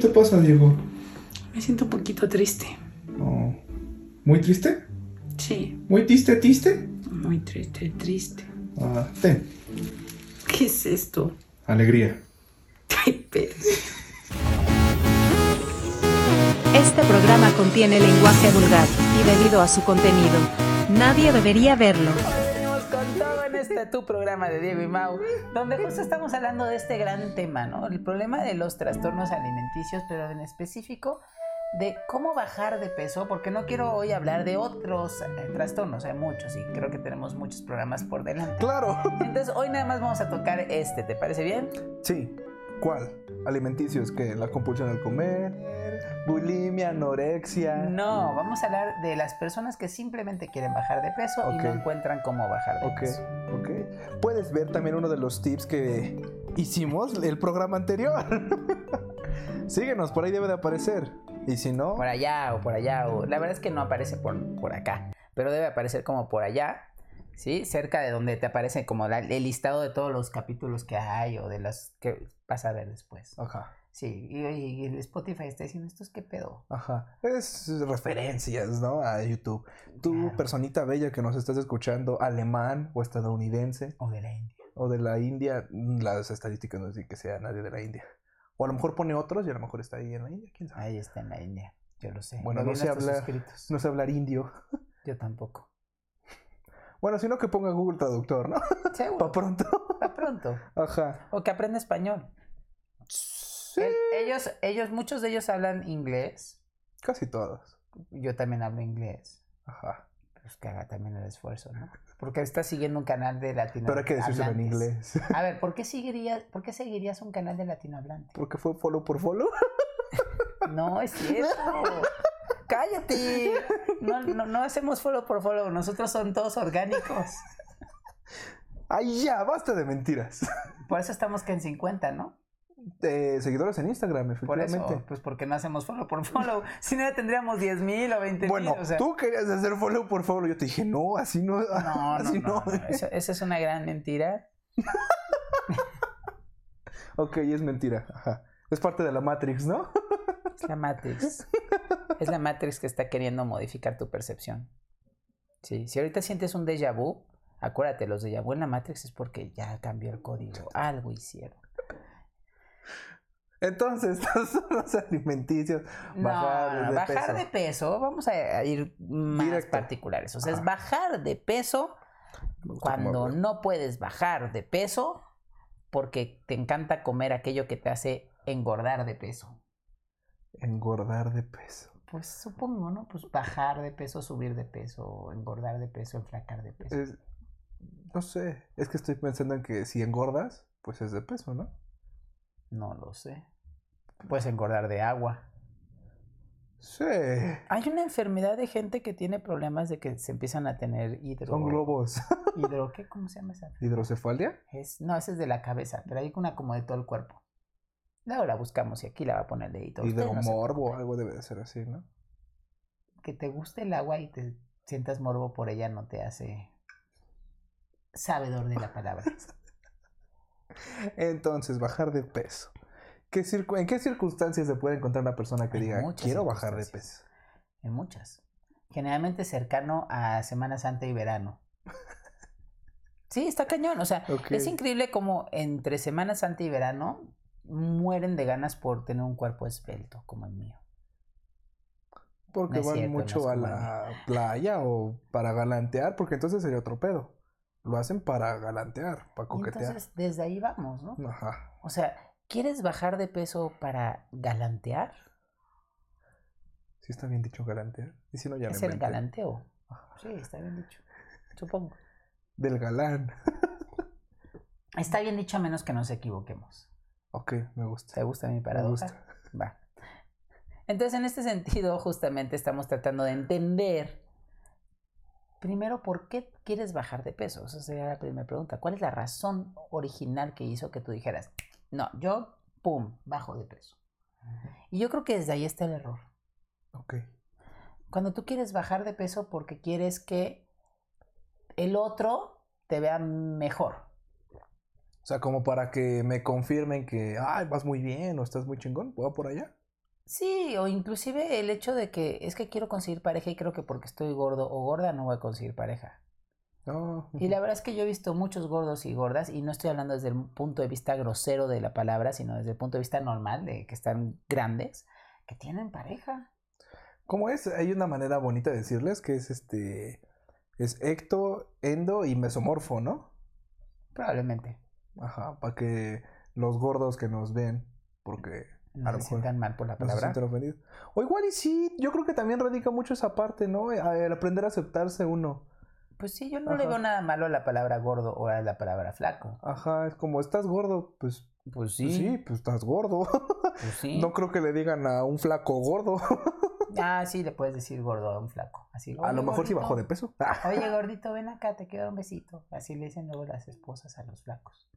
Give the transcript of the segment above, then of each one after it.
te pasa, Diego? Me siento un poquito triste. Oh. ¿Muy triste? Sí, ¿Muy triste, triste? muy triste, triste. Ah, ten. ¿Qué es esto? Alegría. Ay, pero... Este programa contiene lenguaje vulgar y debido a su contenido, nadie debería verlo. Este tu programa de Diego y Mau, donde justo estamos hablando de este gran tema, ¿no? El problema de los trastornos alimenticios, pero en específico de cómo bajar de peso, porque no quiero hoy hablar de otros eh, trastornos, hay muchos y creo que tenemos muchos programas por delante. Claro. Entonces hoy nada más vamos a tocar este, ¿te parece bien? Sí. ¿Cuál? Alimenticios que la compulsión al comer, bulimia, anorexia. No, vamos a hablar de las personas que simplemente quieren bajar de peso y no encuentran cómo bajar de Ok, peso. ok. Puedes ver también uno de los tips que hicimos el programa anterior. Síguenos, por ahí debe de aparecer. Y si no, Por allá o por allá, o la verdad es que no aparece por, por acá, pero debe aparecer como por allá, ¿sí? Cerca de donde te aparece como la- el listado de todos los capítulos que hay o de las que vas a ver después. Ajá, Sí, y, Spotify está diciendo, ¿esto es qué pedo? ajá. Es referencias, ¿no? A YouTube. Tú, Claro. personita bella que nos estás escuchando, alemán o estadounidense O de la India. o de la India, mm, las estadísticas no dicen que sea nadie de la India. O a lo mejor pone otros y a lo mejor está ahí en la India, quién sabe. Ahí está en la India, yo lo sé. Bueno, no sé hablar-. No sé hablar indio. Yo tampoco. Bueno, sino que ponga Google Traductor, ¿no? Seguro, Para pronto. para pronto. Ajá. O que aprenda español. Sí. El- ellos, ellos, muchos de ellos hablan inglés. Casi todos. Yo también hablo inglés. Ajá. Pues que haga también el esfuerzo, ¿no? Porque estás siguiendo un canal de latino. Pero hay que decírselo en inglés. A ver, ¿por qué seguirías, por qué seguirías un canal de latinohablante? Porque fue follow por follow. No, es cierto. Cállate. No, no, no hacemos follow por follow. Nosotros son todos orgánicos. Ay, ya, basta de mentiras. Por eso estamos que en 50, ¿no? Eh, seguidores en Instagram, Por efectivamente. eso, pues porque no hacemos follow por follow. Si no, ya tendríamos 10 mil o 20 mil. Bueno, o sea, tú querías hacer follow por follow. Yo te dije, no, así no. No, no, así no. no, Eso, eso es una gran mentira. Ok, es mentira. Ajá. Es parte de la Matrix, ¿no? Es la Matrix. Es la Matrix que está queriendo modificar tu percepción. Sí, si ahorita sientes un déjà vu, acuérdate, los déjà vu en la Matrix es porque ya cambió el código, algo hicieron. Entonces, los alimenticios. No, Bajar no, de bajar peso. de peso, vamos a ir más Directo. particulares. O sea, es bajar de peso cuando no puedes bajar de peso porque te encanta comer aquello que te hace engordar de peso. Engordar de peso. Pues supongo, ¿no? Pues bajar de peso, subir de peso, engordar de peso, enflacar de peso. Es- no sé. Es que estoy pensando en que si engordas, pues es de peso, ¿no? No lo sé. Puedes engordar de agua. Sí. Hay una enfermedad de gente que tiene problemas de que se empiezan a tener hidro... Son globos. Hidro... ¿Qué? ¿Cómo se llama esa? ¿Hidrocefalia? Es, no, esa es de la cabeza, pero hay una como de todo el cuerpo. Luego la buscamos y aquí la va a poner no se Hidromorbo, algo debe de ser así, ¿no? Que te guste el agua y te sientas morbo por ella no te hace sabedor de la palabra. Entonces, bajar de peso. ¿Qué circu- ¿En qué circunstancias se puede encontrar una persona que En diga, quiero bajar de peso? En muchas. Generalmente cercano a Semana Santa y verano. Sí, está cañón. O sea, es increíble como entre Semana Santa y verano mueren de ganas por tener un cuerpo esbelto como el mío. Porque No van cierto, mucho a la playa o para galantear, porque entonces sería otro pedo. Lo hacen para galantear, para coquetear. entonces desde ahí vamos, ¿no? Ajá. O sea, ¿quieres bajar de peso para galantear? Sí está bien dicho galantear. Y si no, ya Es el inventé. galanteo. Sí, está bien dicho. Supongo. Del galán. Está bien dicho a menos que nos equivoquemos. Ok, me gusta. ¿Te gusta mi Me paradoja? gusta. Va. Entonces, en este sentido, justamente estamos tratando de entender, primero, ¿por qué quieres bajar de peso? Esa sería la primera pregunta. ¿Cuál es la razón original que hizo que tú dijeras, no, yo, pum, bajo de peso? Y yo creo que desde ahí está el error. Ok. Cuando tú quieres bajar de peso porque quieres que el otro te vea mejor. O sea, como para que me confirmen que, ay, vas muy bien o estás muy chingón, ¿puedo por allá? Sí, o inclusive el hecho de que es que quiero conseguir pareja y creo que porque estoy gordo o gorda no voy a conseguir pareja. No. Y la verdad es que yo he visto muchos gordos y gordas, y no estoy hablando desde el punto de vista grosero de la palabra, sino desde el punto de vista normal, de que están grandes, que tienen pareja. ¿Cómo es? Hay una manera bonita de decirles que es este. Es ecto, endo y mesomorfo, ¿no? Probablemente. Ajá, para que los gordos que nos ven, porque No a lo se mejor sientan mal por la no se palabra. ofendidos. O igual y sí, yo creo que también radica mucho esa parte, ¿no? El aprender a aceptarse uno. Pues sí, yo no le veo nada malo a la palabra gordo o a la palabra flaco. Ajá, es como, ¿estás gordo? Pues Pues pues sí, sí, pues estás gordo. pues sí. No creo que le digan a un flaco gordo. Ah, sí, le puedes decir gordo a un flaco. Así, a lo "Oye, mejor sí gordito, bajó de peso. Oye, gordito, ven acá, te quiero dar un besito. Así le dicen luego las esposas a los flacos.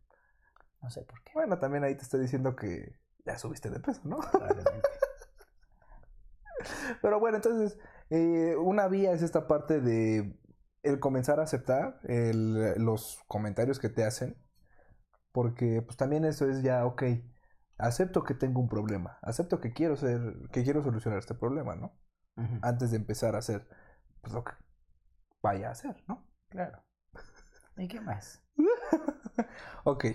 No sé por qué. Bueno, también ahí te estoy diciendo que ya subiste de peso, ¿no? Pero bueno, entonces, eh, una vía es esta parte de el comenzar a aceptar el- los comentarios que te hacen. Porque pues también eso es ya, ok, acepto que tengo un problema, acepto que quiero ser, que quiero solucionar este problema, ¿no? Antes de empezar a hacer pues, lo que vaya a hacer, ¿no? Claro. ¿Y qué más? ok.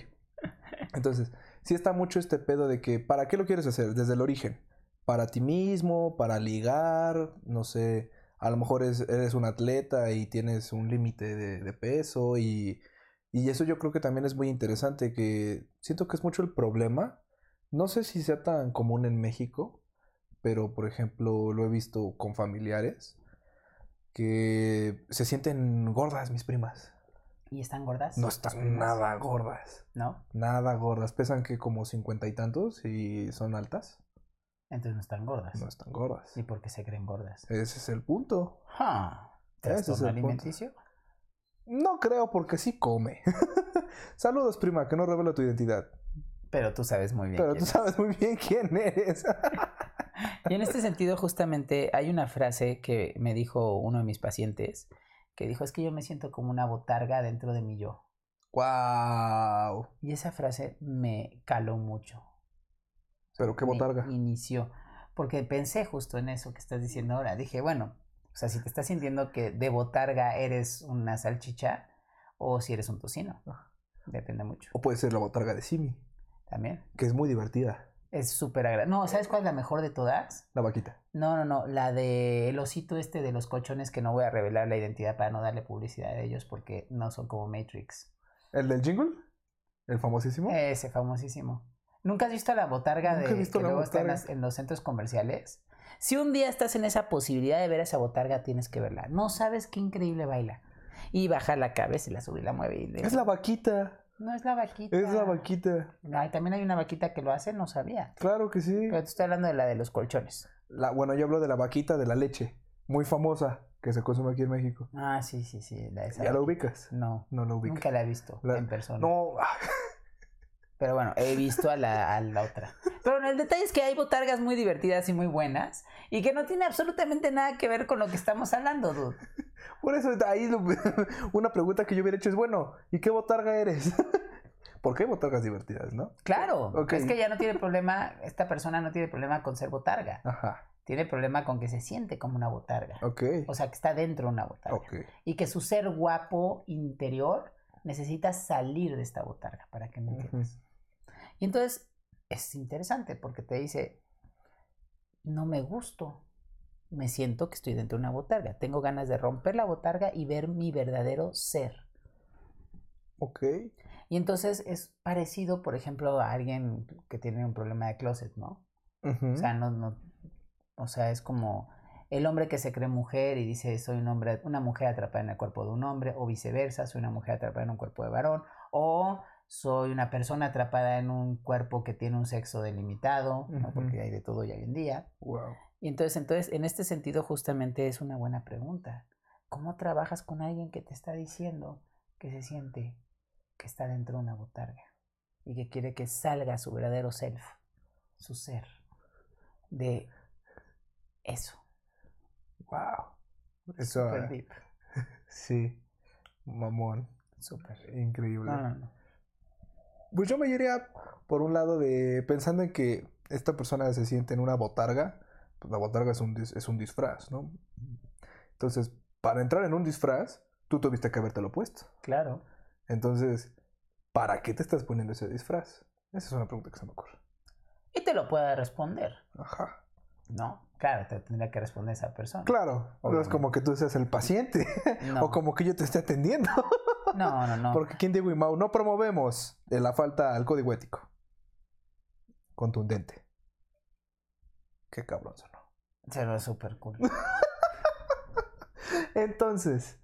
Entonces, sí está mucho este pedo de que, ¿para qué lo quieres hacer? Desde el origen. Para ti mismo, para ligar, no sé, a lo mejor es- eres un atleta y tienes un límite de, peso y, y eso yo creo que también es muy interesante, que siento que es mucho el problema. No sé si sea tan común en México, pero por ejemplo lo he visto con familiares que se sienten gordas mis primas. ¿Y están gordas? No están primas? nada gordas. ¿No? Nada gordas. Pesan que como cincuenta y tantos y son altas. Entonces no están gordas. No están gordas. ¿Y por qué se creen gordas? Ese es el punto. Ese es ¿Trastorno el punto. alimenticio? No creo porque sí come. Saludos, prima, que no revelo tu identidad. Pero tú sabes muy bien. Pero quién tú es. sabes muy bien quién eres. Y en este sentido, justamente, hay una frase que me dijo uno de mis pacientes, que dijo, es que yo me siento como una botarga dentro de mi yo. wow. Y esa frase me caló mucho. Pero qué Me botarga. inició. Porque pensé justo en eso que estás diciendo ahora. Dije, bueno, o sea, si te estás sintiendo que de botarga eres una salchicha o si eres un tocino. Depende mucho. O puede ser la botarga de Simi, También. que es muy divertida. Es súper agradable. No, ¿sabes cuál es la mejor de todas? La vaquita. No, no, no. La de el osito este de los colchones que no voy a revelar la identidad para no darle publicidad a ellos porque no son como Matrix. ¿El del jingle? ¿El famosísimo? Ese famosísimo. ¿Nunca has visto la botarga de visto que luego está en, botarga. las- en los centros comerciales? Si un día estás en esa posibilidad de ver esa botarga, tienes que verla. No sabes qué increíble baila. Y baja la cabeza y la sube y la mueve. y le- Es la vaquita. No es la vaquita. Es la vaquita. Ay, también hay una vaquita que lo hace, no sabía. Claro que sí. Pero te estoy hablando de la de los colchones. La, bueno, yo hablo de la vaquita de la leche. Muy famosa. Que se consume aquí en México. Ah, sí, sí, sí. La ¿Ya la ubicas? No, No la ubicas. nunca la he visto La- en persona. No, Pero bueno, he visto a la, a la otra. Pero bueno, el detalle es que hay botargas muy divertidas y muy buenas y que no tiene absolutamente nada que ver con lo que estamos hablando, dude. por eso ahí lo- una pregunta que yo hubiera hecho es, bueno, ¿y qué botarga eres? Porque hay botargas divertidas, ¿no? Claro, es que ya no tiene problema, esta persona no tiene problema con ser botarga. Ajá, Tiene problema con que se siente como una botarga. ok. O sea, que está dentro de una botarga. Ok, Y que su ser guapo interior necesita salir de esta botarga, para que me entiendas. Y entonces es interesante porque te dice, no me gusto, me siento que estoy dentro de una botarga, tengo ganas de romper la botarga y ver mi verdadero ser. ok. Y entonces es parecido, por ejemplo, a alguien que tiene un problema de closet, ¿no? O sea, no, no, o sea, es como el hombre que se cree mujer y dice soy un hombre, una mujer atrapada en el cuerpo de un hombre, o viceversa, soy una mujer atrapada en un cuerpo de varón, o soy una persona atrapada en un cuerpo que tiene un sexo delimitado, ¿no? Porque hay de todo ya hoy en día. Wow. Y entonces, entonces, en este sentido, justamente es una buena pregunta. ¿Cómo trabajas con alguien que te está diciendo que se siente que está dentro de una botarga y que quiere que salga su verdadero self, su ser, de eso? Wow. Eso, Super deep, sí. Mamón. super. Increíble. No, no, no. Pues yo me iría por un lado de pensando en que esta persona se siente en una botarga, pues la botarga es un, es un disfraz, ¿no? Entonces, para entrar en un disfraz, tú tuviste que habértelo puesto. Claro. Entonces, ¿para qué te estás poniendo ese disfraz? Esa es una pregunta que se me ocurre. Y te lo puede responder, Ajá. ¿no? Claro, te tendría que responder esa persona. Claro, no es como que tú seas el paciente No. o como que yo te esté atendiendo. No, no, no. Porque aquí en Diego y Mau no promovemos la falta al código ético. Contundente. Qué cabrón sonó. Se lo es súper cool. Entonces,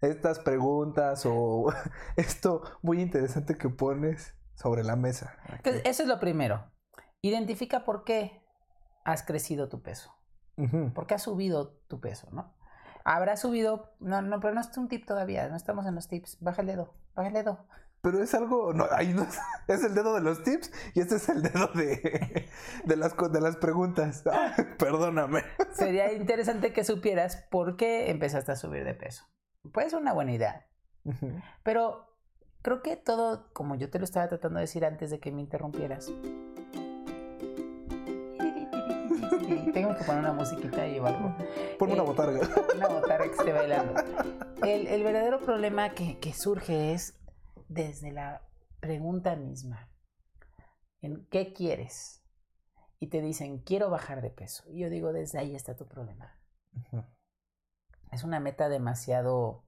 estas preguntas o esto muy interesante que pones sobre la mesa. Entonces, eso es lo primero. Identifica por qué has crecido tu peso. Ujú. ¿Por qué has subido tu peso, no? Habrá subido. No, no, pero no es un tip todavía. No estamos en los tips. Baja el dedo. Baja el dedo. Pero es algo, no, ahí no es, es el dedo de los tips y este es el dedo de, de, las, de las preguntas. Ah, perdóname. Sería interesante que supieras por qué empezaste a subir de peso. Puede ser una buena idea. Pero creo que todo, como yo te lo estaba tratando de decir antes de que me interrumpieras. Tengo que poner una musiquita y o algo. Ponme una Eh, botarga. Una botarga que esté bailando. El, el verdadero problema que, que surge es desde la pregunta misma. ¿En qué quieres? Y te dicen, quiero bajar de peso. Y yo digo, desde ahí está tu problema. Es una meta demasiado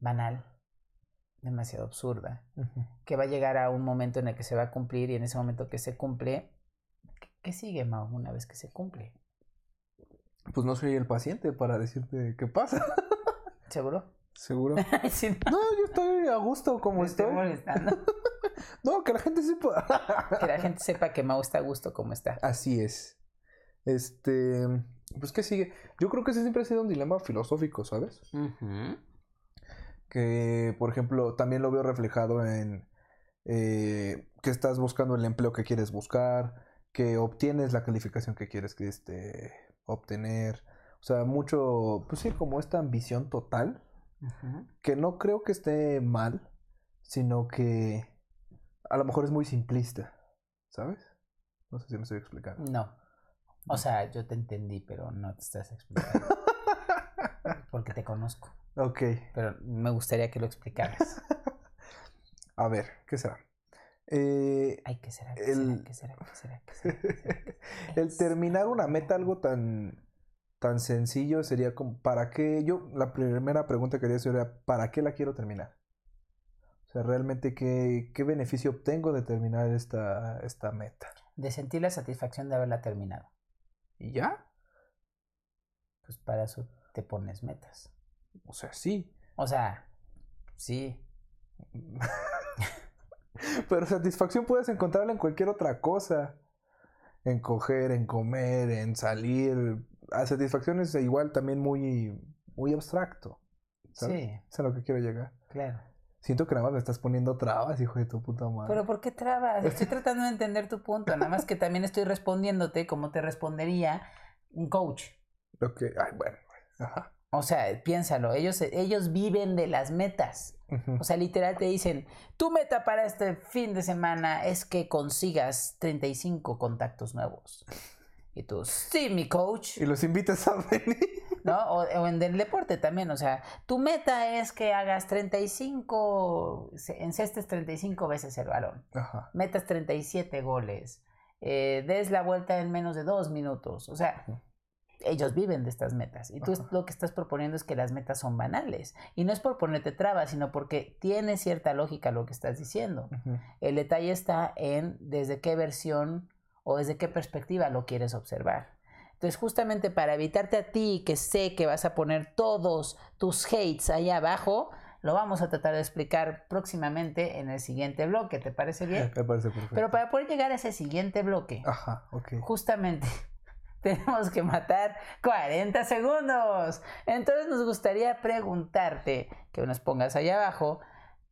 banal, demasiado absurda, Ujú. que va a llegar a un momento en el que se va a cumplir y en ese momento que se cumple, ¿qué- ¿qué sigue, Mau, una vez que se cumple? Pues no soy el paciente para decirte qué pasa. ¿Seguro? Seguro. Sí, no, No, yo estoy a gusto como me estoy estoy. molestando. No, que la gente sepa. Que la gente sepa que Mau está a gusto como está. Así es. Este, pues qué sigue. Yo creo que ese siempre ha sido un dilema filosófico, ¿sabes? Que, por ejemplo, también lo veo reflejado en eh, que estás buscando el empleo que quieres buscar, que obtienes la calificación que quieres que este, obtener. O sea, mucho, pues sí, como esta ambición total, que no creo que esté mal, sino que a lo mejor es muy simplista, ¿sabes? No sé si me estoy explicando. No. O sea, yo te entendí, pero no te estás explicando. Porque te conozco. Ok, Pero me gustaría que lo explicaras. a ver, ¿qué será? Eh, Ay, ¿qué será? ¿Qué será? El- ¿Qué será? ¿Qué será? ¿Qué será? ¿Qué será? ¿Qué será? el terminar una meta algo tan tan sencillo sería como para qué yo la primera pregunta que haría sería para qué la quiero terminar o sea realmente qué, qué beneficio obtengo de terminar esta esta meta De sentir la satisfacción de haberla terminado. y ya Pues para eso te pones metas. o sea sí O sea, sí. pero satisfacción puedes encontrarla en cualquier otra cosa en coger en comer en salir a satisfacción es igual también muy muy abstracto ¿sabes? Sí, es a lo que quiero llegar claro. Siento que nada más me estás poniendo trabas, hijo de tu puta madre. Pero ¿por qué trabas? Estoy tratando de entender tu punto. Nada más que también estoy respondiéndote como te respondería un coach. Ok, ay, bueno. Ajá. O sea, piénsalo, ellos, ellos viven de las metas. O sea, literal te dicen, tu meta para este fin de semana es que consigas 35 contactos nuevos. Y tú, sí, mi coach, Y los invitas a venir. ¿no? O, o en el deporte también, o sea, tu meta es que hagas 35, se- encestes 35 veces el balón, Ajá. metas 37 goles, eh, des la vuelta en menos de dos minutos, o sea. Ellos viven de estas metas. Y tú Ajá. lo que estás proponiendo es que las metas son banales. Y no es por ponerte trabas, sino porque tiene cierta lógica lo que estás diciendo. El detalle está en desde qué versión o desde qué perspectiva lo quieres observar. Entonces, justamente para evitarte a ti, que sé que vas a poner todos tus hates ahí abajo, lo vamos a tratar de explicar próximamente en el siguiente bloque. ¿Te parece bien? Me parece perfecto. Pero para poder llegar a ese siguiente bloque, Ajá, ok. justamente tenemos que matar 40 segundos. Entonces nos gustaría preguntarte, que nos pongas ahí abajo,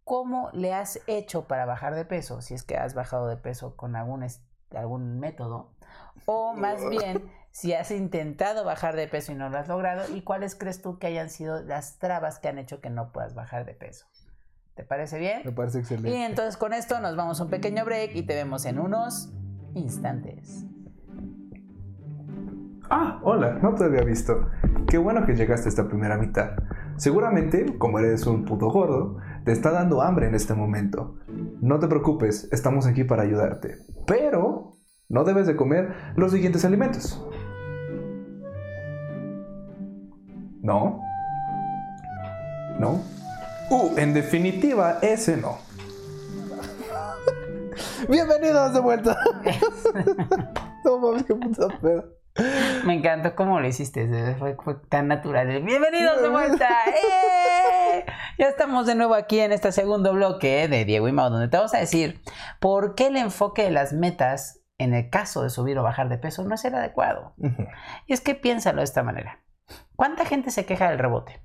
¿cómo le has hecho para bajar de peso? Si es que has bajado de peso con algún, algún método. O más bien, si has intentado bajar de peso y no lo has logrado. ¿Y cuáles crees tú que hayan sido las trabas que han hecho que no puedas bajar de peso? ¿Te parece bien? Me parece Y excelente. entonces con esto nos vamos a un pequeño break y te vemos en unos instantes. Ah, hola, no te había visto. Qué bueno que llegaste a esta primera mitad. Seguramente, como eres un puto gordo, te está dando hambre en este momento. No te preocupes, estamos aquí para ayudarte. Pero no debes de comer los siguientes alimentos. ¿No? ¿No? Uh, en definitiva, ese no. Bienvenidos de vuelta. no mames, qué puta pedo. Me encantó cómo lo hiciste, fue, fue tan natural. Bienvenidos de vuelta. ¡Eh! Ya estamos de nuevo aquí en este segundo bloque de Diego y Mau, donde te vamos a decir por qué el enfoque de las metas en el caso de subir o bajar de peso no es el adecuado. Y es que piénsalo de esta manera. ¿Cuánta gente se queja del rebote?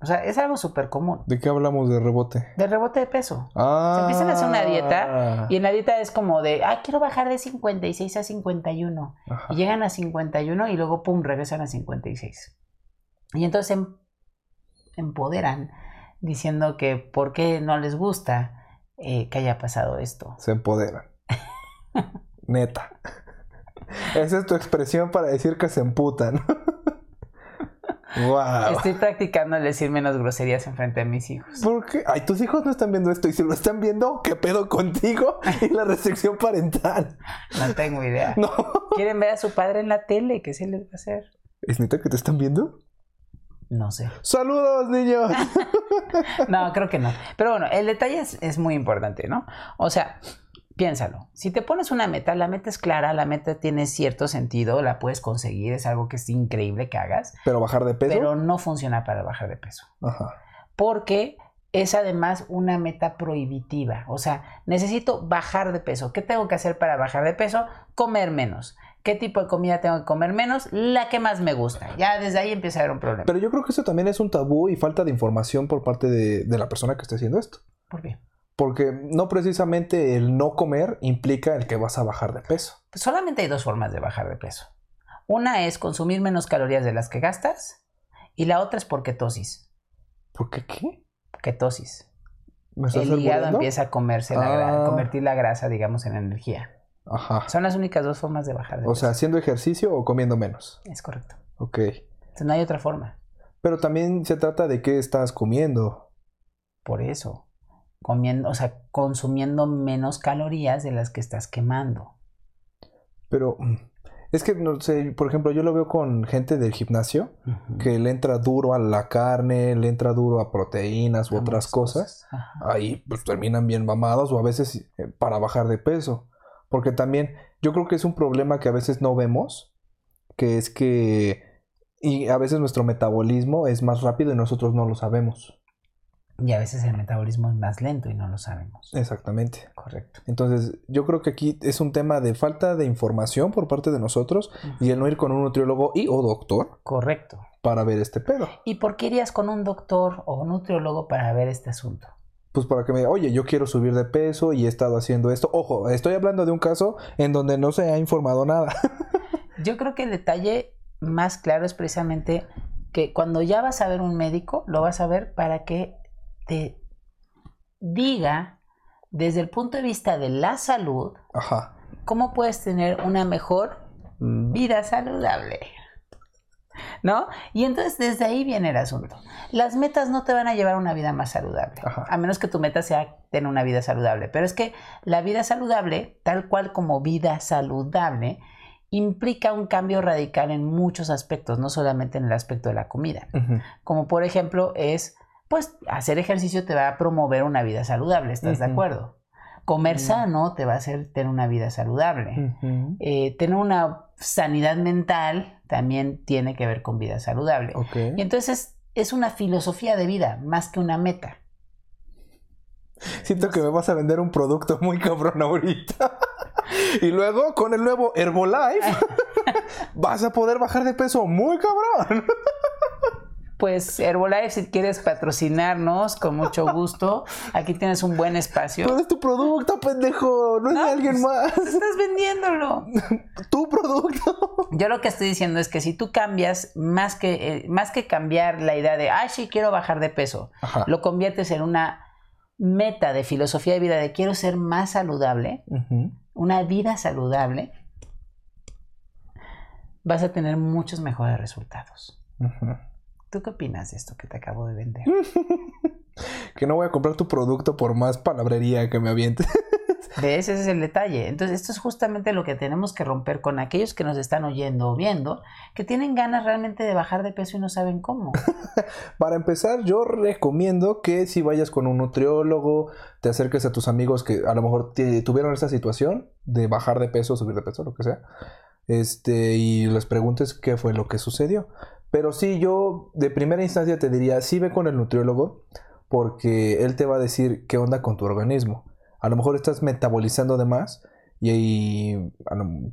O sea, es algo súper común. ¿De qué hablamos de rebote? Del rebote de peso. Ah. Se empiezan a hacer una dieta y en la dieta es como de, ah, quiero bajar de 56 a 51. Ajá. Y llegan a 51 y luego, pum, regresan a 56. Y entonces em- empoderan diciendo que por qué no les gusta eh, que haya pasado esto. Se empoderan. Neta. Esa es tu expresión para decir que se emputan. wow. Estoy practicando el decir menos groserías en frente de mis hijos. ¿Por qué? Ay, tus hijos no están viendo esto y si lo están viendo, ¿qué pedo contigo? Y la restricción parental. No tengo idea. No. ¿Quieren ver a su padre en la tele? ¿Qué se les va a hacer? ¿Es neta que te están viendo? No sé. ¡Saludos, niños! No, creo que no. Pero bueno, el detalle es, es muy importante, ¿no? O sea, piénsalo. Si te pones una meta, la meta es clara, la meta tiene cierto sentido, la puedes conseguir, es algo que es increíble que hagas, Pero bajar de peso. pero no funciona para bajar de peso. Ajá. Porque es además una meta prohibitiva. O sea, necesito bajar de peso. ¿Qué tengo que hacer para bajar de peso? Comer menos. ¿Qué tipo de comida tengo que comer menos? La que más me gusta. Ya desde ahí empieza a haber un problema. Pero yo creo que eso también es un tabú y falta de información por parte de, de la persona que está haciendo esto. ¿Por qué? Porque no precisamente el no comer implica el que vas a bajar de peso. Solamente hay dos formas de bajar de peso. Una es consumir menos calorías de las que gastas y la otra es por ketosis. ¿Por qué qué? Ketosis. ¿Me estás El hígado empieza a comerse la Ah. convertir la grasa, digamos, en energía. Ajá. Son las únicas dos formas de bajar de O peso. sea, haciendo ejercicio o comiendo menos. es correcto. Ok. Entonces no hay otra forma. Pero también se trata de qué estás comiendo. Por eso. Comiendo, o sea, consumiendo menos calorías de las que estás quemando. Pero mm, es que, no sé, por ejemplo, yo lo veo con gente del gimnasio que le entra duro a la carne, le entra duro a proteínas u otras cosas. Ahí pues terminan bien mamados o a veces eh, para bajar de peso. Porque también yo creo que es un problema que a veces no vemos, que es que y a veces nuestro metabolismo es más rápido y nosotros no lo sabemos. Y a veces el metabolismo es más lento y no lo sabemos. Exactamente. Correcto. Entonces, yo creo que aquí es un tema de falta de información por parte de nosotros y el no ir con un nutriólogo y o doctor Correcto. para ver este pedo. ¿Y por qué irías con un doctor o un nutriólogo para ver este asunto? Pues para que me diga, oye, yo quiero subir de peso y he estado haciendo esto. Ojo, estoy hablando de un caso en donde no se ha informado nada. Yo creo que el detalle más claro es precisamente que cuando ya vas a ver un médico, lo vas a ver para que te diga desde el punto de vista de la salud Ajá. cómo puedes tener una mejor Mm, vida saludable. ¿No? Y entonces desde ahí viene el asunto. Las metas no te van a llevar a una vida más saludable, Ajá. a menos que tu meta sea tener una vida saludable. Pero es que la vida saludable, tal cual como vida saludable, implica un cambio radical en muchos aspectos, no solamente en el aspecto de la comida. Como por ejemplo es, pues hacer ejercicio te va a promover una vida saludable, ¿estás de acuerdo? Comer Mm. sano te va a hacer tener una vida saludable. Eh, tener una sanidad mental también tiene que ver con vida saludable. Ok. Y entonces es una filosofía de vida más que una meta. Siento que me vas a vender un producto muy cabrón ahorita. y luego, con el nuevo Herbalife, vas a poder bajar de peso muy cabrón. Pues Herbalife, si quieres patrocinarnos, con mucho gusto, aquí tienes un buen espacio. Pero es tu producto, pendejo. No es de alguien pues, más. Estás vendiéndolo. Tu producto. Yo lo que estoy diciendo es que si tú cambias, más que, eh, más que cambiar la idea de, ay, sí, quiero bajar de peso, Ajá. lo conviertes en una meta de filosofía de vida de quiero ser más saludable, una vida saludable, vas a tener muchos mejores resultados. ¿Tú qué opinas de esto que te acabo de vender? Que no voy a comprar tu producto por más palabrería que me avientes. ¿Ves? Ese es el detalle. Entonces, esto es justamente lo que tenemos que romper con aquellos que nos están oyendo o viendo, que tienen ganas realmente de bajar de peso y no saben cómo. Para empezar, yo recomiendo que si vayas con un nutriólogo, te acerques a tus amigos que a lo mejor te- tuvieron esa situación de bajar de peso, subir de peso, lo que sea, este, y les preguntes qué fue lo que sucedió. Pero sí, yo de primera instancia te diría, sí ve con el nutriólogo, porque él te va a decir qué onda con tu organismo. A lo mejor estás metabolizando de más y ahí,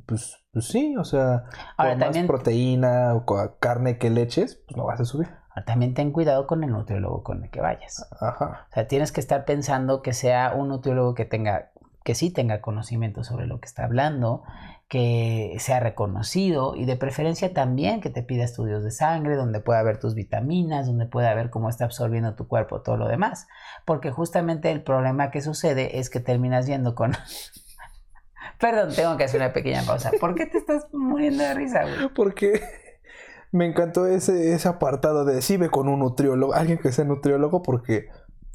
pues, pues sí, o sea, Ahora, por más proteína o co- carne que le eches, pues no vas a subir. Ahora, También ten cuidado con el nutriólogo con el que vayas. Ajá. O sea, tienes que estar pensando que sea un nutriólogo que tenga, que sí tenga conocimiento sobre lo que está hablando, que sea reconocido y de preferencia también que te pida estudios de sangre donde pueda ver tus vitaminas, donde pueda ver cómo está absorbiendo tu cuerpo todo lo demás. Porque justamente el problema que sucede es que terminas yendo con... Perdón, tengo que hacer una pequeña pausa. ¿Por qué te estás muriendo de risa, güey? Porque me encantó ese, ese apartado de sí ve con un nutriólogo, alguien que sea nutriólogo, porque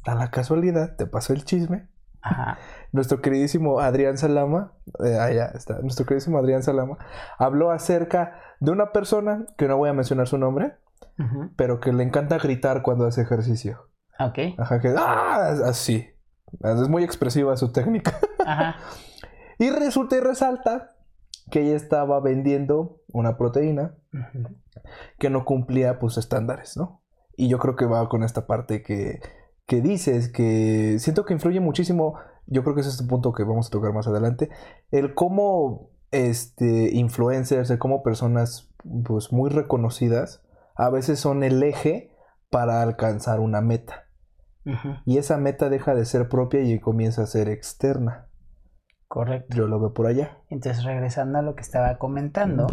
a la casualidad te pasó el chisme. Ajá. Nuestro queridísimo Adrián Salama, eh, allá está, nuestro queridísimo Adrián Salama, habló acerca de una persona, que no voy a mencionar su nombre, pero que le encanta gritar cuando hace ejercicio. Ok. Ajá, que ¡ah! así. Es muy expresiva su técnica. Ajá. Y resulta y resalta que ella estaba vendiendo una proteína que no cumplía pues estándares, ¿no? Y yo creo que va con esta parte que, que dices, que siento que influye muchísimo, yo creo que ese es un punto que vamos a tocar más adelante, el cómo este, influencers, el cómo personas pues muy reconocidas a veces son el eje para alcanzar una meta. Y esa meta deja de ser propia y comienza a ser externa. Correcto. Yo lo veo por allá. Entonces, regresando a lo que estaba comentando,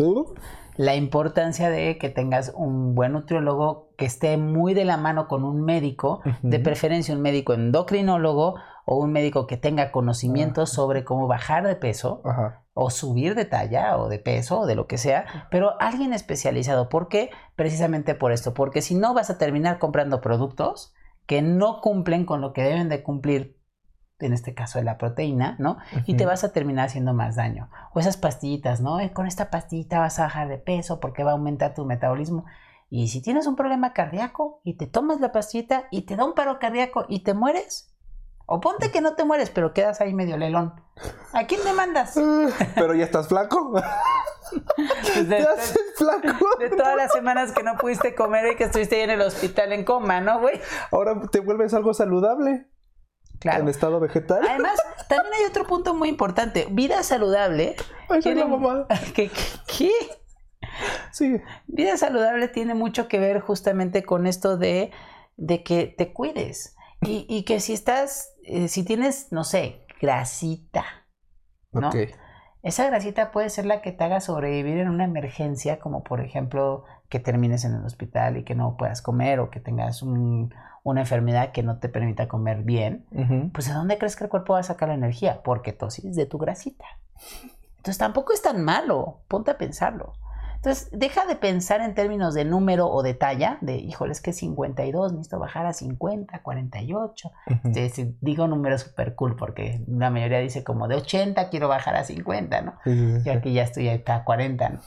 la importancia de que tengas un buen nutriólogo que esté muy de la mano con un médico, de preferencia un médico endocrinólogo o un médico que tenga conocimiento sobre cómo bajar de peso Ajá. o subir de talla o de peso o de lo que sea, pero alguien especializado. ¿Por qué? Precisamente por esto, porque si no vas a terminar comprando productos que no cumplen con lo que deben de cumplir, en este caso de la proteína, ¿no? y te vas a terminar haciendo más daño. O esas pastillitas, ¿no? Eh, Con esta pastillita vas a bajar de peso porque va a aumentar tu metabolismo. Y si tienes un problema cardíaco y te tomas la pastillita y te da un paro cardíaco y te mueres, o ponte que no te mueres, pero quedas ahí medio lelón. ¿A quién le mandas? Pero ya estás flaco. Pues de, Te haces flaco. de todas las semanas que no pudiste comer y que estuviste ahí en el hospital en coma, ¿no, güey? Ahora te vuelves algo saludable. Claro. En estado vegetal. Además, también hay otro punto muy importante. Vida saludable. Ay, tiene- mamá. ¿Qué? ¿Qué? Sí. Vida saludable tiene mucho que ver justamente con esto de, de que te cuides. Y, y que si estás, eh, si tienes, no sé, grasita, ¿no? Esa grasita puede ser la que te haga sobrevivir en una emergencia, como por ejemplo que termines en el hospital y que no puedas comer o que tengas un- una enfermedad que no te permita comer bien. Pues ¿de dónde crees que el cuerpo va a sacar la energía? Porque tosis de tu grasita. Entonces tampoco es tan malo, ponte a pensarlo. Entonces, deja de pensar en términos de número o de talla, de, híjole, es que 52, necesito bajar a 50, 48. Ujú. Este, si digo números súper cool, porque la mayoría dice como de 80 quiero bajar a 50, ¿no? Sí, sí. Yo aquí ya estoy a 40, ¿no?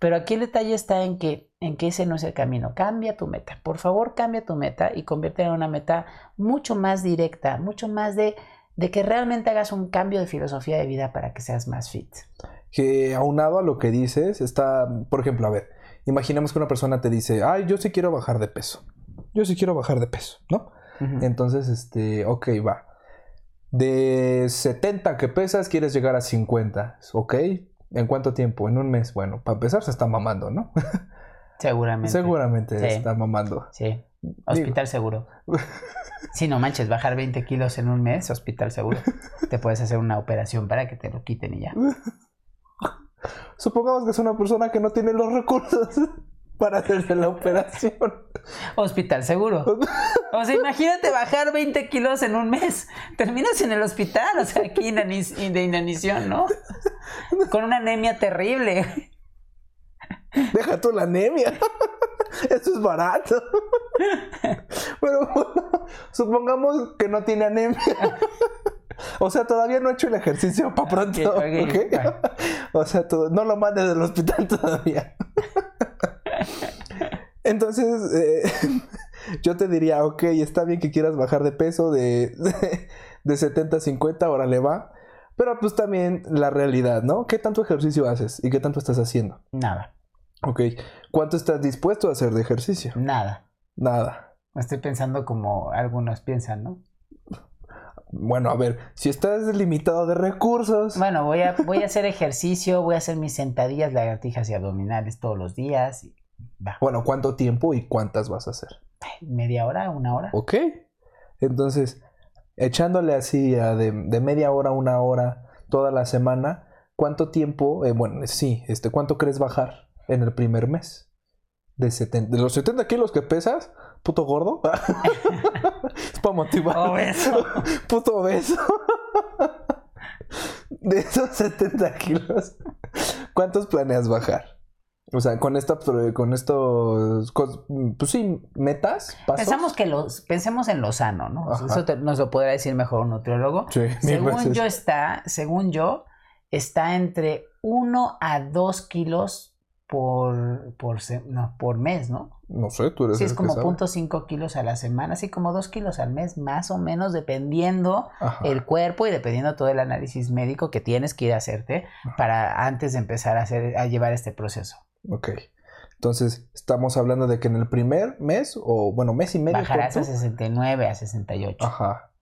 Pero aquí el detalle está en que, en que ese no es el camino. Cambia tu meta. Por favor, cambia tu meta y conviértela en una meta mucho más directa, mucho más de, de que realmente hagas un cambio de filosofía de vida para que seas más fit. Que aunado a lo que dices, está, por ejemplo, a ver, imaginemos que una persona te dice, ay, yo sí quiero bajar de peso. Yo sí quiero bajar de peso, ¿no? Entonces, este, ok, va. De 70 que pesas, quieres llegar a 50, ¿ok? ¿En cuánto tiempo? En un mes. Bueno, para empezar se está mamando, ¿no? Seguramente. Seguramente Sí. está mamando. Sí. Hospital seguro. Si no manches, bajar 20 kilos en un mes, hospital seguro. Te puedes hacer una operación para que te lo quiten y ya. Supongamos que es una persona que no tiene los recursos para hacerse la operación. Hospital seguro. O sea, imagínate bajar 20 kilos en un mes. Terminas en el hospital, o sea, aquí de inanición, ¿no? Con una anemia terrible. Deja tú la anemia. Eso es barato. Pero bueno, supongamos que no tiene anemia. O sea, todavía no he hecho el ejercicio para pronto. Ok, ok, ¿ok? bueno. O sea, todo- no lo mandes del hospital todavía. Entonces, eh, yo te diría, ok, está bien que quieras bajar de peso de, de, de 70 a 50, ahora le va. Pero pues también la realidad, ¿no? ¿Qué tanto ejercicio haces y qué tanto estás haciendo? Nada, Ok, ¿cuánto estás dispuesto a hacer de ejercicio? nada. Nada. Estoy pensando como algunos piensan, ¿no? Bueno, a ver, si estás limitado de recursos, Bueno, voy a, voy a hacer ejercicio, voy a hacer mis sentadillas, lagartijas y abdominales todos los días. y va, bueno, ¿cuánto tiempo y cuántas vas a hacer? media hora, una hora. Ok. Entonces, echándole así a de, de media hora a una hora toda la semana, ¿cuánto tiempo, eh, bueno, sí, este, ¿cuánto crees bajar en el primer mes? De, 70, de los 70 kilos que pesas, puto gordo. es para motivar. Obeso. Puto obeso. de esos 70 kilos, ¿cuántos planeas bajar? O sea, con esta, con estos, pues sí, metas, pasos. Pensamos que los, pensemos en lo sano, ¿no? Ajá. Eso te- nos lo podrá decir mejor un nutriólogo. Sí, Según veces. yo está, según yo, está entre 1 a 2 kilos por, por, no, por mes, ¿no? No sé, tú eres Sí, el es que como sabe. 0.5 kilos a la semana, así como 2 kilos al mes, más o menos, dependiendo Ajá. el cuerpo y dependiendo todo el análisis médico que tienes que ir a hacerte para antes de empezar a, hacer, a llevar este proceso. Ok. Entonces, estamos hablando de que en el primer mes, o bueno, mes y medio. Bajarás a ¿cuánto? 69, a 68. Ajá.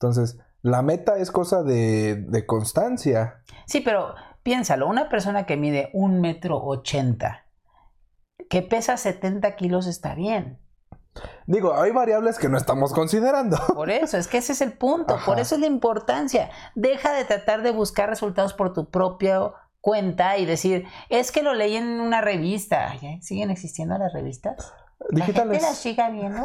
Entonces, la meta es cosa de, de constancia. Sí, pero piénsalo, una persona que mide un metro ochenta, que pesa 70 kilos está bien. Digo, hay variables que no estamos considerando. Por eso, es que ese es el punto, por eso es la importancia. Deja de tratar de buscar resultados por tu propia cuenta y decir, es que lo leí en una revista. ¿eh? ¿Siguen existiendo las revistas? ¿La gente las Digitales. siga viendo?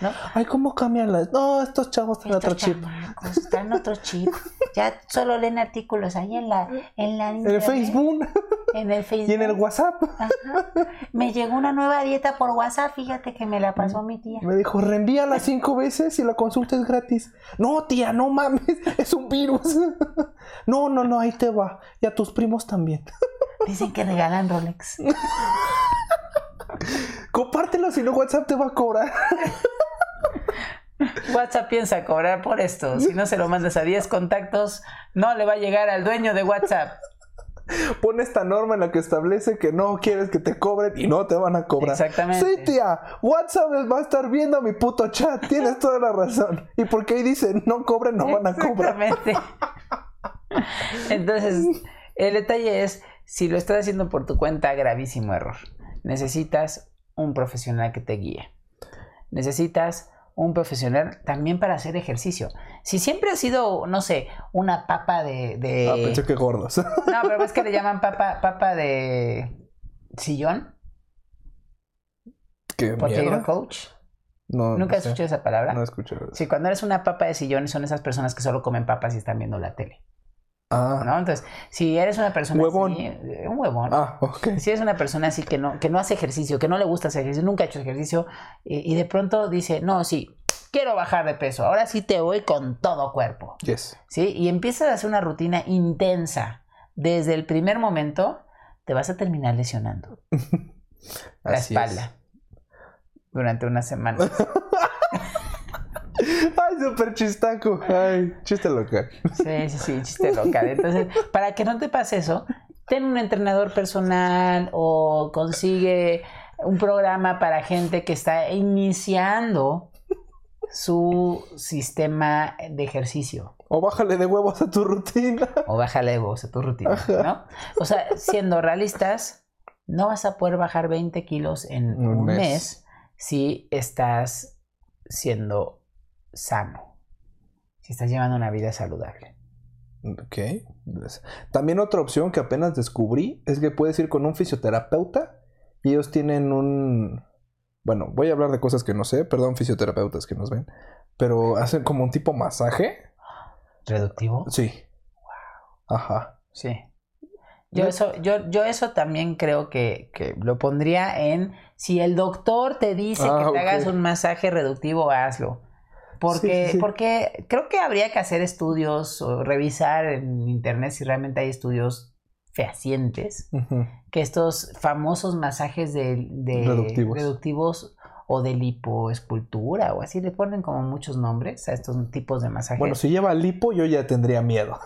¿No? Ay, ¿cómo cambian las.? No, estos chavos otro Estos chip. chamacos están en otro chip. Ya solo leen artículos ahí en la en la En el Facebook en el Facebook. y en el WhatsApp. Ajá. Me llegó una nueva dieta por WhatsApp, fíjate que me la pasó mi tía. Me dijo, reenvíala cinco veces y la consulta es gratis. No, tía, no mames, es un virus. No, no, no, ahí te va. Y a tus primos también. Dicen que regalan Rolex. Compártelo, si no WhatsApp te va a cobrar. WhatsApp piensa cobrar por esto. Si no se lo mandas a 10 contactos, no le va a llegar al dueño de WhatsApp. Pone esta norma en la que establece que no quieres que te cobren y no te van a cobrar. Exactamente. Sí, tía, WhatsApp va a estar viendo mi puto chat. Tienes toda la razón. Y porque ahí dice no cobren, no van a cobrar. Exactamente. Entonces, el detalle es, si lo estás haciendo por tu cuenta, gravísimo error. Necesitas un profesional que te guíe. Necesitas un profesional también para hacer ejercicio. Si siempre has sido, no sé, una papa de... de- Ah, pensé que gordos. No, pero es que le llaman papa, papa de sillón, ¿Qué potato coach. No, ¿Nunca no has escuchado esa palabra? No escuché. Sí, cuando eres una papa de sillón son esas personas que solo comen papas y están viendo la tele, Ah, ¿no? Entonces, si eres una persona Huevón. así, eh, un huevón. ah, ok. Si eres una persona así que no, que no hace ejercicio, que no le gusta hacer ejercicio, nunca ha hecho ejercicio, eh, y de pronto dice, no, sí, quiero bajar de peso, ahora sí te voy con todo cuerpo, Yes. ¿sí? Y empiezas a hacer una rutina intensa. Desde el primer momento, te vas a terminar lesionando la Así es. espalda durante una semana. Súper chistaco. Ay, chiste local. Sí, sí, sí, chiste local. Entonces, para que no te pase eso, ten un entrenador personal o consigue un programa para gente que está iniciando su sistema de ejercicio. O bájale de huevos a tu rutina. O bájale de voz a tu rutina, ¿no? O sea, siendo realistas, no vas a poder bajar 20 kilos en Un un, mes. mes. si estás siendo sano, si estás llevando una vida saludable. Ok. También otra opción que apenas descubrí es que puedes ir con un fisioterapeuta y ellos tienen un... Bueno, voy a hablar de cosas que no sé, perdón fisioterapeutas que nos ven, pero hacen como un tipo masaje. ¿Reductivo? Sí. Ajá. Sí. Yo eso, yo, yo eso también creo que, que lo pondría en si el doctor te dice Ah, que te hagas un masaje reductivo, hazlo. Porque, Sí, sí, sí. porque creo que habría que hacer estudios o revisar en internet si realmente hay estudios fehacientes que estos famosos masajes de, de Reductivos. reductivos o de lipoescultura o así le ponen como muchos nombres a estos tipos de masajes. Bueno, si lleva lipo, yo ya tendría miedo.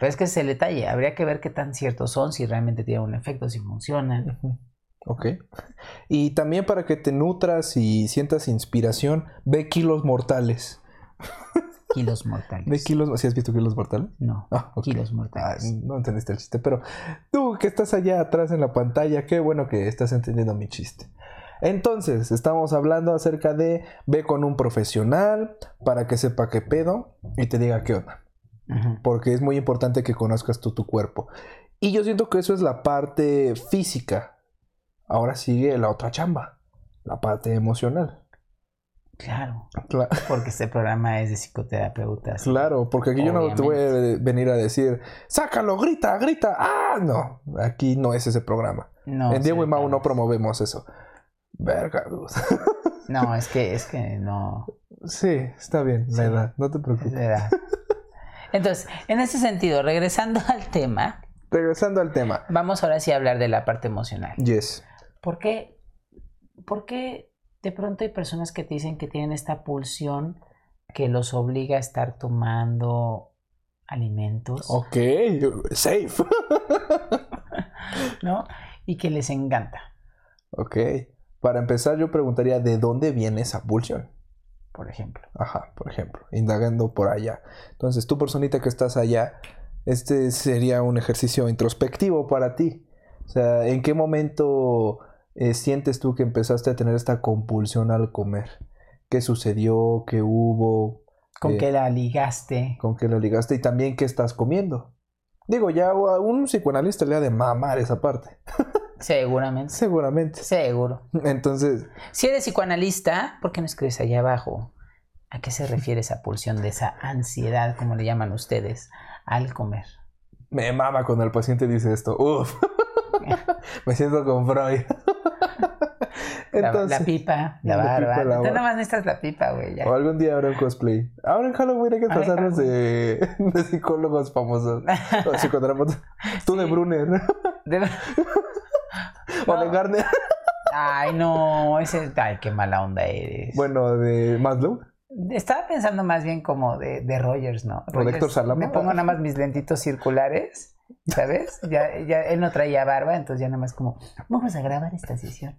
Pero es que es el detalle, habría que ver qué tan ciertos son, si realmente tienen un efecto, si funcionan. Ujú. Ok. Y también para que te nutras y sientas inspiración, ve kilos mortales. Kilos mortales. Ve kilos. ¿Sí has visto kilos mortales? No, Ah, ok. kilos Ah, mortales. no entendiste el chiste, pero tú que estás allá atrás en la pantalla, qué bueno que estás entendiendo mi chiste. Entonces, estamos hablando acerca de ve con un profesional para que sepa qué pedo y te diga qué onda. Porque es muy importante que conozcas tú tu cuerpo. Y yo siento que eso es la parte física. Ahora sigue la otra chamba, la parte emocional. Claro, Cla- porque este programa es de psicoterapeutas. Claro, porque aquí yo no te voy a venir a decir, sácalo, grita, grita. Ah, no, aquí no es ese programa. No, en Diego y Mau no claro. promovemos eso. Verga. No, es que, es que no. sí, está bien, la edad, no te Es preocupes. verdad. Entonces, en ese sentido, regresando al tema, Regresando al tema. vamos ahora sí a hablar de la parte emocional. Yes. ¿Por qué, por qué de pronto hay personas que te dicen que tienen esta pulsión que los obliga a estar tomando alimentos, Ok, safe. ¿no? Y que les encanta, ok. Para empezar, yo preguntaría de dónde viene esa pulsión. por ejemplo. Ajá, por ejemplo, indagando por allá. Entonces, tú personita que estás allá, este sería un ejercicio introspectivo para ti. O sea, ¿en qué momento eh, sientes tú que empezaste a tener esta compulsión al comer? ¿Qué sucedió? ¿Qué hubo? ¿Con Eh, qué la ligaste? ¿Con qué lo ligaste? Y también, ¿qué estás comiendo? Digo, ya a un psicoanalista le ha de mamar esa parte. Seguramente. Seguramente. Seguro. Entonces, Si eres psicoanalista, ¿por qué no escribes allá abajo? ¿A qué se refiere esa pulsión de esa ansiedad, como le llaman ustedes, al comer? me mama cuando el paciente dice esto. Uf. me siento con Freud. La- la, pipa, la, la barba. pipa, la Tú barba. nada más necesitas la pipa, güey. O algún día habrá un cosplay. Ahora en Halloween hay que pasarnos de, de psicólogos famosos. O psicoterapeutas. Tú de Sí. Brunner. De- O de. Garner. Ay, no, ese. Ay, qué mala onda eres. Bueno, de Maslow. Estaba pensando más bien como de, de Rogers, ¿no? de Rogers, Héctor Salama. Me pongo nada más mis lentitos circulares, ¿sabes? Ya, ya él no traía barba, entonces ya nada más como, vamos a grabar esta sesión.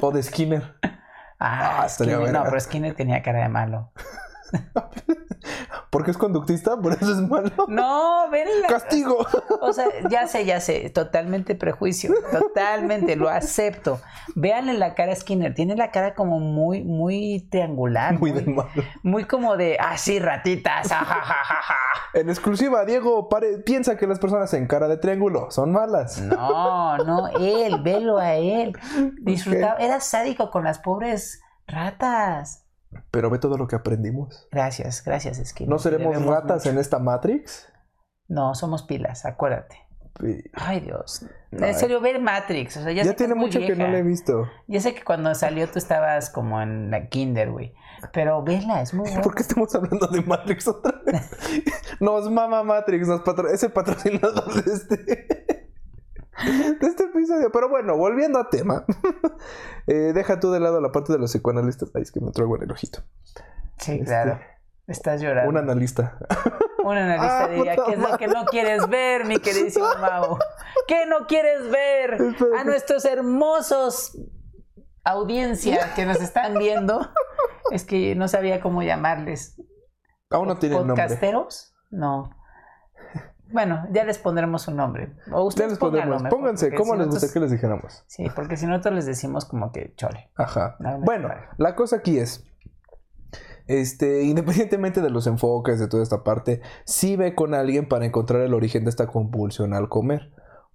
O de Skinner. Ah, Ah, Skinner, no, pero Skinner tenía cara de malo. Porque es conductista, por eso es malo. No, ven la- ¡Castigo! O sea, ya sé, ya sé, totalmente prejuicio, totalmente, lo acepto. Véanle la cara a Skinner, tiene la cara como muy, muy triangular, Muy muy, de malo. muy como de, ah, sí, ratitas, ajajajaja. En exclusiva, Diego pare- piensa que las personas en cara de triángulo son malas. No, no, él, velo a él. Disfrutaba, era sádico con las pobres ratas. Pero ve todo lo que aprendimos. Gracias, gracias, Skinner. ¿No seremos ratas mucho. en esta Matrix? No, somos pilas, acuérdate. Ay, Dios. Ay. En serio, ver Matrix. O sea, ya, Ya, que tiene mucho que no le he visto. Ya sé que cuando salió tú estabas como en la kinder, güey. Pero vela, es muy buena. ¿Por qué estamos hablando de Matrix otra vez? Nos mama Matrix, nos patro- es el patrocinador de este, de este episodio. Pero bueno, volviendo a tema. Eh, deja tú de lado la parte de los psicoanalistas. Ay, es que me traigo en el ojito. Sí, Este, claro. Estás llorando. Un analista. Un analista Ah, diría, ¿qué es lo que no quieres ver, mi queridísimo Mau? ¿Qué no quieres ver? A nuestros hermosos audiencia que nos están viendo. Es que no sabía cómo llamarles. Aún no tiene nombre. ¿Podcasteros? No. Bueno, ya les pondremos un nombre. O Ya ustedes les pónganlo podemos. mejor, Pónganse, ¿cómo si les gusta nosotros- que les dijéramos? Sí, porque si nosotros les decimos como que chole. Ajá. No, no Bueno, la cosa aquí es. Este, independientemente de los enfoques de toda esta parte, sí ve con alguien para encontrar el origen de esta compulsión al comer.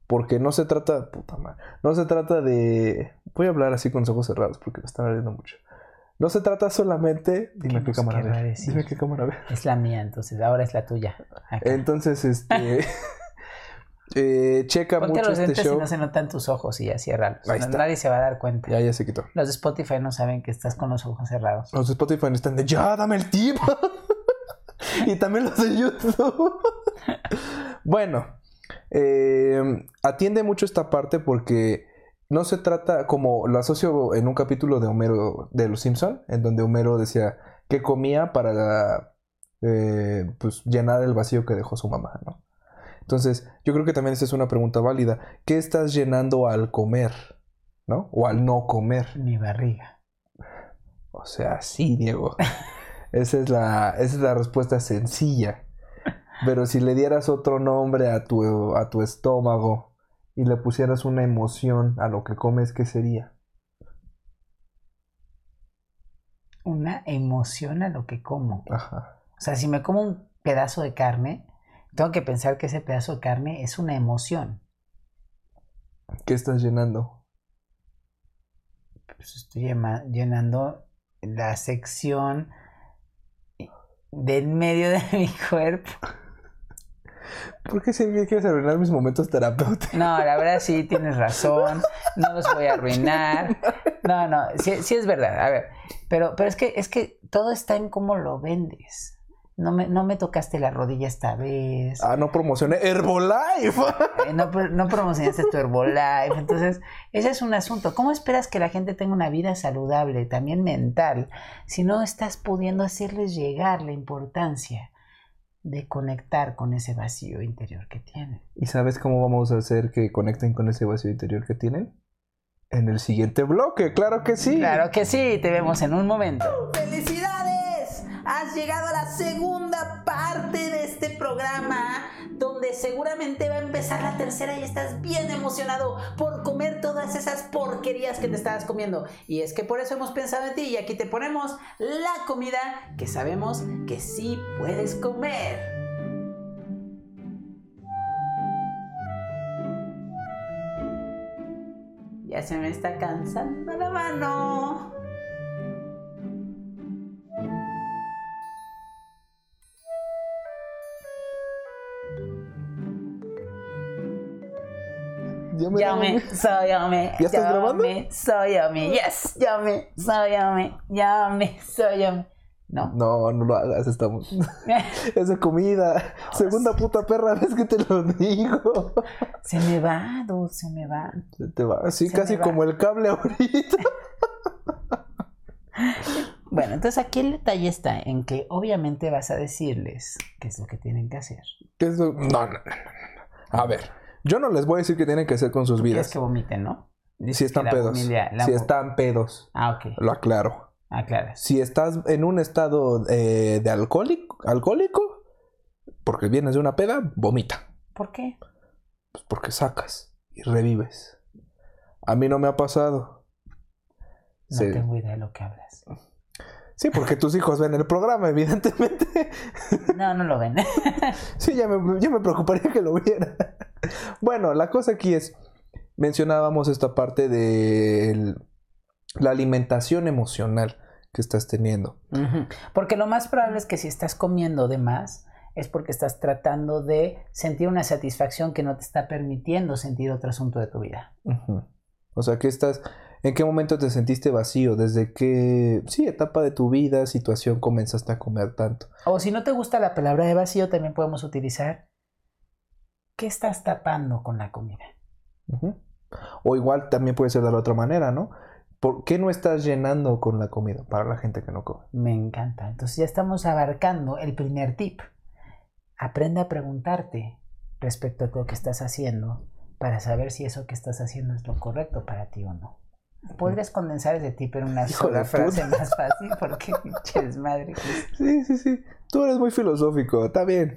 Porque no se trata, puta madre, no se trata de, voy a hablar así con los ojos cerrados porque me están ardiendo mucho. No se trata solamente, dime qué cámara dime qué cámara ver. Es la mía, entonces ahora es la tuya. Acá. Entonces, este, Eh, checa Ponte mucho los este show. y no se notan tus ojos y ya ciérralos. Ahí No- está. nadie se va a dar cuenta. Ya, ya se quitó. Los de Spotify no saben que estás con los ojos cerrados. Los de Spotify están de ya, dame el tip. y también los de YouTube. bueno, eh, atiende mucho esta parte porque no se trata como lo asocio en un capítulo de Homero de Los Simpson, en donde Homero decía que comía para eh, pues, llenar el vacío que dejó su mamá, ¿no? Entonces, yo creo que también esta es una pregunta válida. ¿Qué estás llenando al comer? ¿No? O al no comer. Mi barriga. O sea, sí, Diego. esa, es la, esa es la respuesta sencilla. Pero si le dieras otro nombre a tu, a tu estómago y le pusieras una emoción a lo que comes, ¿qué sería? Una emoción a lo que como. Ajá. O sea, si me como un pedazo de carne, tengo que pensar que ese pedazo de carne es una emoción. ¿Qué estás llenando? Pues estoy llenando la sección del medio de mi cuerpo. ¿Por qué siempre quieres arruinar mis momentos terapéuticos? No, la verdad sí tienes razón. No los voy a arruinar. No, no, sí, sí es verdad. A ver, pero, pero es que es que todo está en cómo lo vendes. No me, no me tocaste la rodilla esta vez. Ah, no promocioné Herbalife. Eh, no, no promocionaste tu Herbalife. Entonces, ese es un asunto. ¿Cómo esperas que la gente tenga una vida saludable, también mental, si no estás pudiendo hacerles llegar la importancia de conectar con ese vacío interior que tienen? ¿Y sabes cómo vamos a hacer que conecten con ese vacío interior que tienen? En el siguiente bloque, claro que sí. Claro que sí, te vemos en un momento. ¡Felicidades! Has llegado a la segunda parte de este programa donde seguramente va a empezar la tercera y estás bien emocionado por comer todas esas porquerías que te estabas comiendo. Y es que por eso hemos pensado en ti y aquí te ponemos la comida que sabemos que sí puedes comer. Ya se me está cansando la mano. Ya me- Yummy, so yummy. ¿Ya estás grabando? Yummy. Yes, yummy, so yummy. Yummy, so yummy. No. No, no lo hagas, estamos. Es de comida. Segunda puta perra vez que te lo digo. se me va, Dulce, se me va. Se te va así, Se casi va. como el cable ahorita. Bueno, entonces aquí el detalle está en que obviamente vas a decirles qué es lo que tienen que hacer. ¿Qué es lo- No, no, no, no, no. A ver, yo no les voy a decir qué tienen que hacer con sus Es vidas. que vomiten, ¿no? Si están pedos. familia- Si están pedos. Ah, ok. Lo aclaro. Aclaras. Si estás en un estado eh, de alcohólico, alcohólico, porque vienes de una peda, vomita. ¿Por qué? Pues porque sacas y revives. A mí no me ha pasado. No Sí. tengo idea de lo que hablas. Sí, porque tus hijos ven el programa, evidentemente. No, no lo ven. Sí, ya me, ya me preocuparía que lo viera. Bueno, la cosa aquí es, mencionábamos esta parte de el- la alimentación emocional que estás teniendo. Porque lo más probable es que si estás comiendo de más, es porque estás tratando de sentir una satisfacción que no te está permitiendo sentir otro asunto de tu vida. O sea, que estás, ¿en qué momento te sentiste vacío? ¿Desde qué, sí, etapa de tu vida, situación comenzaste a comer tanto? O si no te gusta la palabra de vacío, también podemos utilizar ¿qué estás tapando con la comida? O igual también puede ser de la otra manera, ¿no? ¿Por qué no estás llenando con la comida para la gente que no come? Me encanta. Entonces ya estamos abarcando el primer tip. Aprende a preguntarte respecto a lo que estás haciendo para saber si eso que estás haciendo es lo correcto para ti o no. ¿Podrías condensar ese tip en una Hijo sola frase más fácil? Porque pinche desmadre. que es. Sí, sí, sí. Tú eres muy filosófico, está bien.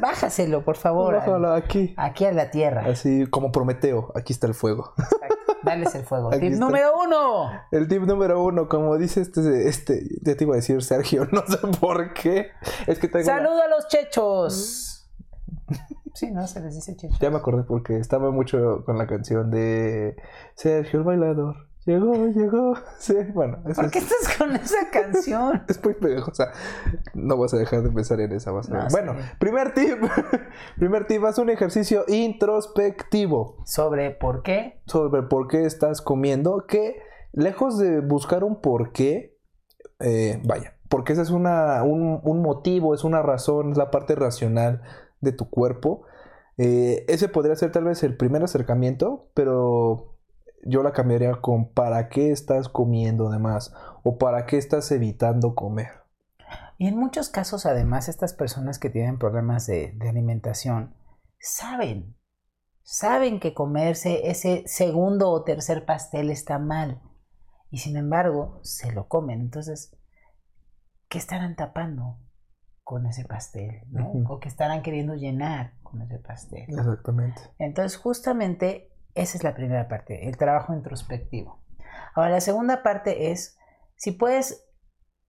Bájaselo, por favor. Bájalo aquí. Aquí a la tierra. Así como Prometeo, aquí está el fuego. Exacto. Dales el fuego. Aquí Tip está. número uno. El tip número uno, como dice este, este, ya te iba a decir Sergio, no sé por qué. Es que tengo. Saludo a los chechos. Sí, ¿no? Se les dice chechos. Ya me acordé porque estaba mucho con la canción de Sergio el bailador. Llegó, llegó. Sí, bueno, eso ¿Por es, qué estás con esa canción? es muy pegajosa. No vas a dejar de pensar en esa. Vas a. No, bueno, sí. primer tip. primer tip, haz un ejercicio introspectivo Sobre por qué. sobre por qué estás comiendo. Que lejos de buscar un por qué, eh, vaya, porque ese es una, un, un motivo, es una razón, es la parte racional de tu cuerpo. Eh, ese podría ser tal vez el primer acercamiento, pero yo la cambiaría con para qué estás comiendo de más o para qué estás evitando comer. Y en muchos casos, además, estas personas que tienen problemas de, de alimentación saben, saben que comerse ese segundo o tercer pastel está mal. Y sin embargo, se lo comen. Entonces, ¿qué estarán tapando con ese pastel? O que estarán queriendo llenar con ese pastel. Exactamente. Entonces, justamente esa es la primera parte, el trabajo introspectivo. Ahora, la segunda parte es, si puedes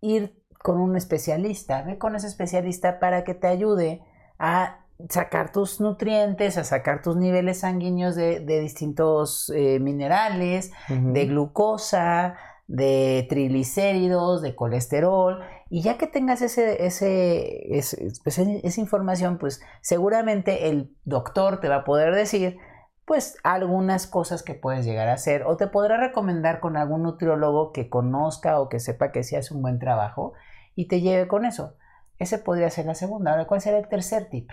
ir con un especialista, ve con ese especialista para que te ayude a sacar tus nutrientes, a sacar tus niveles sanguíneos de, de distintos eh, minerales, de glucosa, de triglicéridos, de colesterol. Y ya que tengas ese, ese, ese- pues, esa información, pues seguramente el doctor te va a poder decir pues algunas cosas que puedes llegar a hacer o te podrá recomendar con algún nutriólogo que conozca o que sepa que sí hace un buen trabajo y te lleve con eso. Ese podría ser la segunda. Ahora, ¿cuál será el tercer tip?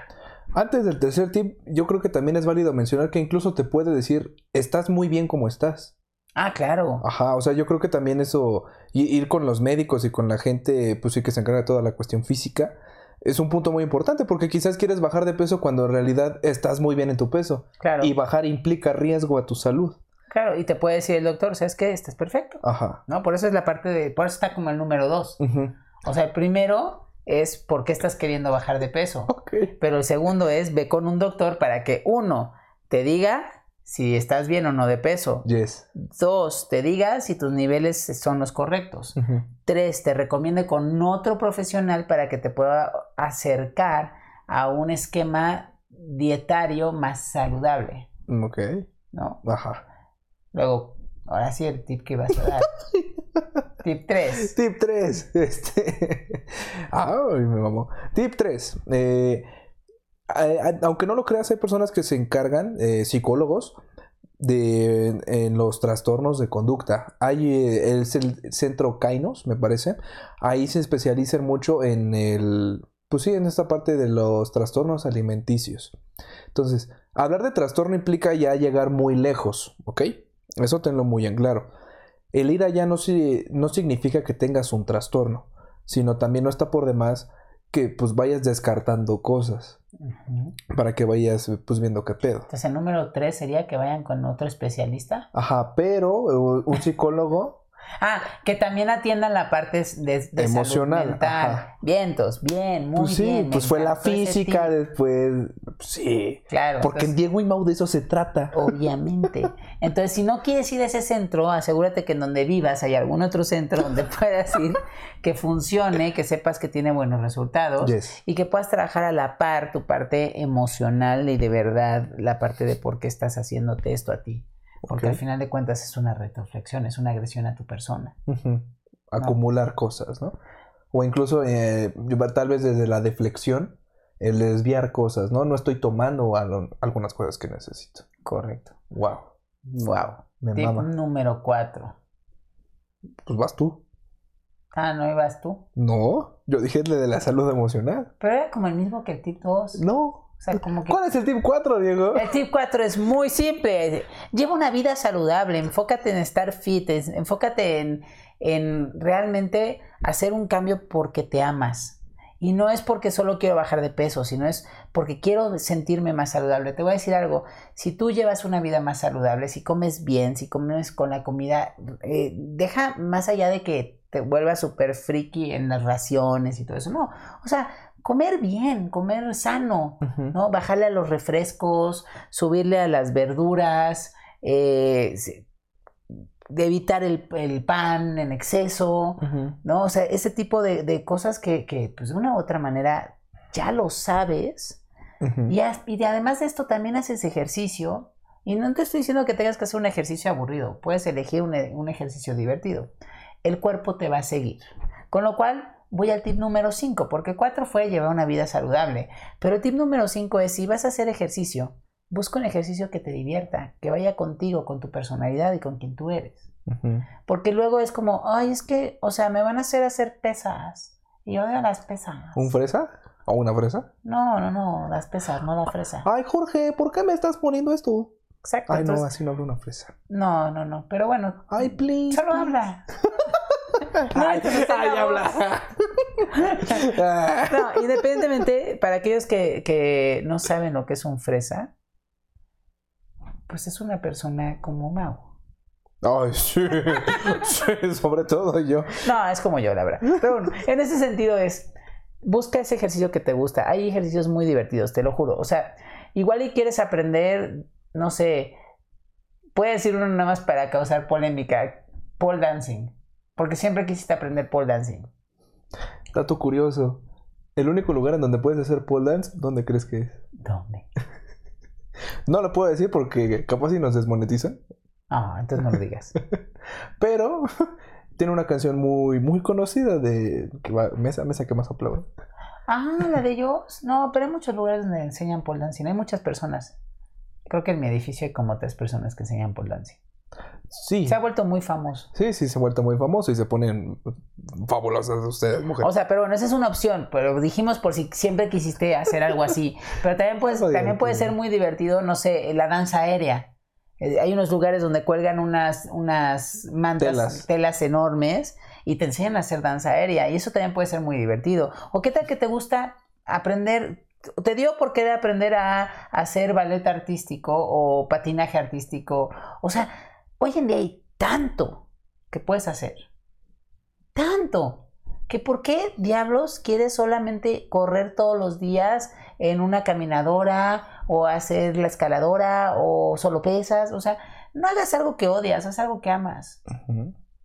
Antes del tercer tip, yo creo que también es válido mencionar que incluso te puede decir, estás muy bien como estás. Ah, claro. Ajá, o sea, yo creo que también eso, ir con los médicos y con la gente, pues sí que se encarga de toda la cuestión física, es un punto muy importante porque quizás quieres bajar de peso cuando en realidad estás muy bien en tu peso. Claro. Y bajar implica riesgo a tu salud. Claro, y te puede decir el doctor, ¿sabes qué? Estás perfecto. Ajá. ¿No? Por eso es la parte de, por eso está como el número dos. O sea, el primero es por qué estás queriendo bajar de peso. Ok. Pero el segundo es ve con un doctor para que uno te diga si estás bien o no de peso. Yes. Dos, te diga si tus niveles son los correctos. Tres, te recomiende con otro profesional para que te pueda acercar a un esquema dietario más saludable, Ok. ¿no? Ajá. Luego, ahora sí el tip que ibas a dar. tip 3. Tip 3. Este. Ay, me mamó. Tip 3. Aunque no lo creas, hay personas que se encargan, eh, psicólogos, de en los trastornos de conducta. Hay eh, es el centro Kainos, me parece. Ahí se especializan mucho en el. Pues sí, en esta parte de los trastornos alimenticios. Entonces, hablar de trastorno implica ya llegar muy lejos, ¿ok? Eso tenlo muy en claro. El ir allá no, no significa que tengas un trastorno, sino también no está por demás que pues vayas descartando cosas para que vayas pues viendo qué pedo. Entonces, el número 3 sería que vayan con otro especialista. Ajá, pero un psicólogo Ah, que también atiendan la parte de, de salud Emocional, mental. ajá. Vientos, bien, muy pues sí, bien. pues fue la física después, pues, sí, Claro. porque en Diego y Mau de eso se trata. Obviamente. Entonces, si no quieres ir a ese centro, asegúrate que en donde vivas hay algún otro centro donde puedas ir, que funcione, que sepas que tiene buenos resultados Yes. y que puedas trabajar a la par tu parte emocional y de verdad la parte de por qué estás haciéndote esto a ti. Porque al final de cuentas es una retroflexión, es una agresión a tu persona. Acumular cosas, ¿no? O incluso eh, tal vez desde la deflexión, el desviar cosas, ¿no? No estoy tomando al- algunas cosas que necesito. Correcto. Wow. Wow. Me Tip mama. número 4. Pues vas tú. Ah, ¿no ibas tú? No, yo dije el de la salud emocional. Pero era como el mismo que el tip 2. No. O sea, como que... ¿Cuál es el tip 4, Diego? El tip 4 es muy simple. Lleva una vida saludable, enfócate en estar fit, enfócate en, en realmente hacer un cambio porque te amas. Y no es porque solo quiero bajar de peso, sino es porque quiero sentirme más saludable. Te voy a decir algo, si tú llevas una vida más saludable, si comes bien, si comes con la comida, eh, deja más allá de que te vuelvas súper friki en las raciones y todo eso, no. O sea, comer bien, comer sano. ¿no? Bajarle a los refrescos, subirle a las verduras, eh, de evitar el, el pan en exceso. ¿no? O sea, ese tipo de, de cosas que, que, pues, de una u otra manera ya lo sabes. Y, has- y de- además de esto también haces ejercicio, Y no te estoy diciendo que tengas que hacer un ejercicio aburrido, puedes elegir un, un ejercicio divertido. El cuerpo te va a seguir. Con lo cual, voy al tip número 5, porque 4 fue llevar una vida saludable. Pero el tip número 5 es, si vas a hacer ejercicio, busca un ejercicio que te divierta, que vaya contigo, con tu personalidad y con quien tú eres. Porque luego es como, ay, es que, o sea, me van a hacer hacer pesas. Y yo odio las pesas. ¿Un fresa? ¿O una fresa? No, no, no, las pesas, no la fresa. Ay, Jorge, ¿por qué me estás poniendo esto? Exacto. Ay, no, así no habla una fresa. no, no, no, pero bueno, Ay, please. solo please. habla. Ay, habla. No, independientemente, para aquellos que, que no saben lo que es un fresa, pues es una persona como Mau. Ay, sí. Sí, sobre todo yo. No, es como yo, la verdad. Pero bueno, en ese sentido es, busca ese ejercicio que te gusta. Hay ejercicios muy divertidos, te lo juro. O sea, igual y quieres aprender, no sé, puede decir uno nada más para causar polémica, pole dancing. Porque siempre quisiste aprender pole dancing. Dato curioso. El único lugar en donde puedes hacer pole dance, ¿dónde crees que es? ¿Dónde? No lo puedo decir porque capaz si nos desmonetizan. Ah, entonces no lo digas. Pero tiene una canción muy, muy conocida de que va, mesa, mesa que más aplaude. Ah, la de ellos. No, pero hay muchos lugares donde enseñan pole dancing. Hay muchas personas. Creo que en mi edificio hay como tres personas que enseñan pole dancing. Sí. Se ha vuelto muy famoso. Sí, sí, se ha vuelto muy famoso y se ponen fabulosas ustedes, mujeres. O sea, pero bueno, esa es una opción. Pero dijimos por si siempre quisiste hacer algo así. Pero también, puedes, también puede ser muy divertido, no sé, la danza aérea. Eh, Hay unos lugares donde cuelgan unas, unas mantas, Telas. telas. enormes y te enseñan a hacer danza aérea. Y eso también puede ser muy divertido. ¿O qué tal que te gusta aprender? ¿Te dio por querer aprender a hacer ballet artístico o patinaje artístico? O sea, hoy en día hay tanto que puedes hacer. Tanto. Que por qué diablos quieres solamente correr todos los días en una caminadora o hacer la escaladora o solo pesas. O sea, no hagas algo que odias, haz algo que amas.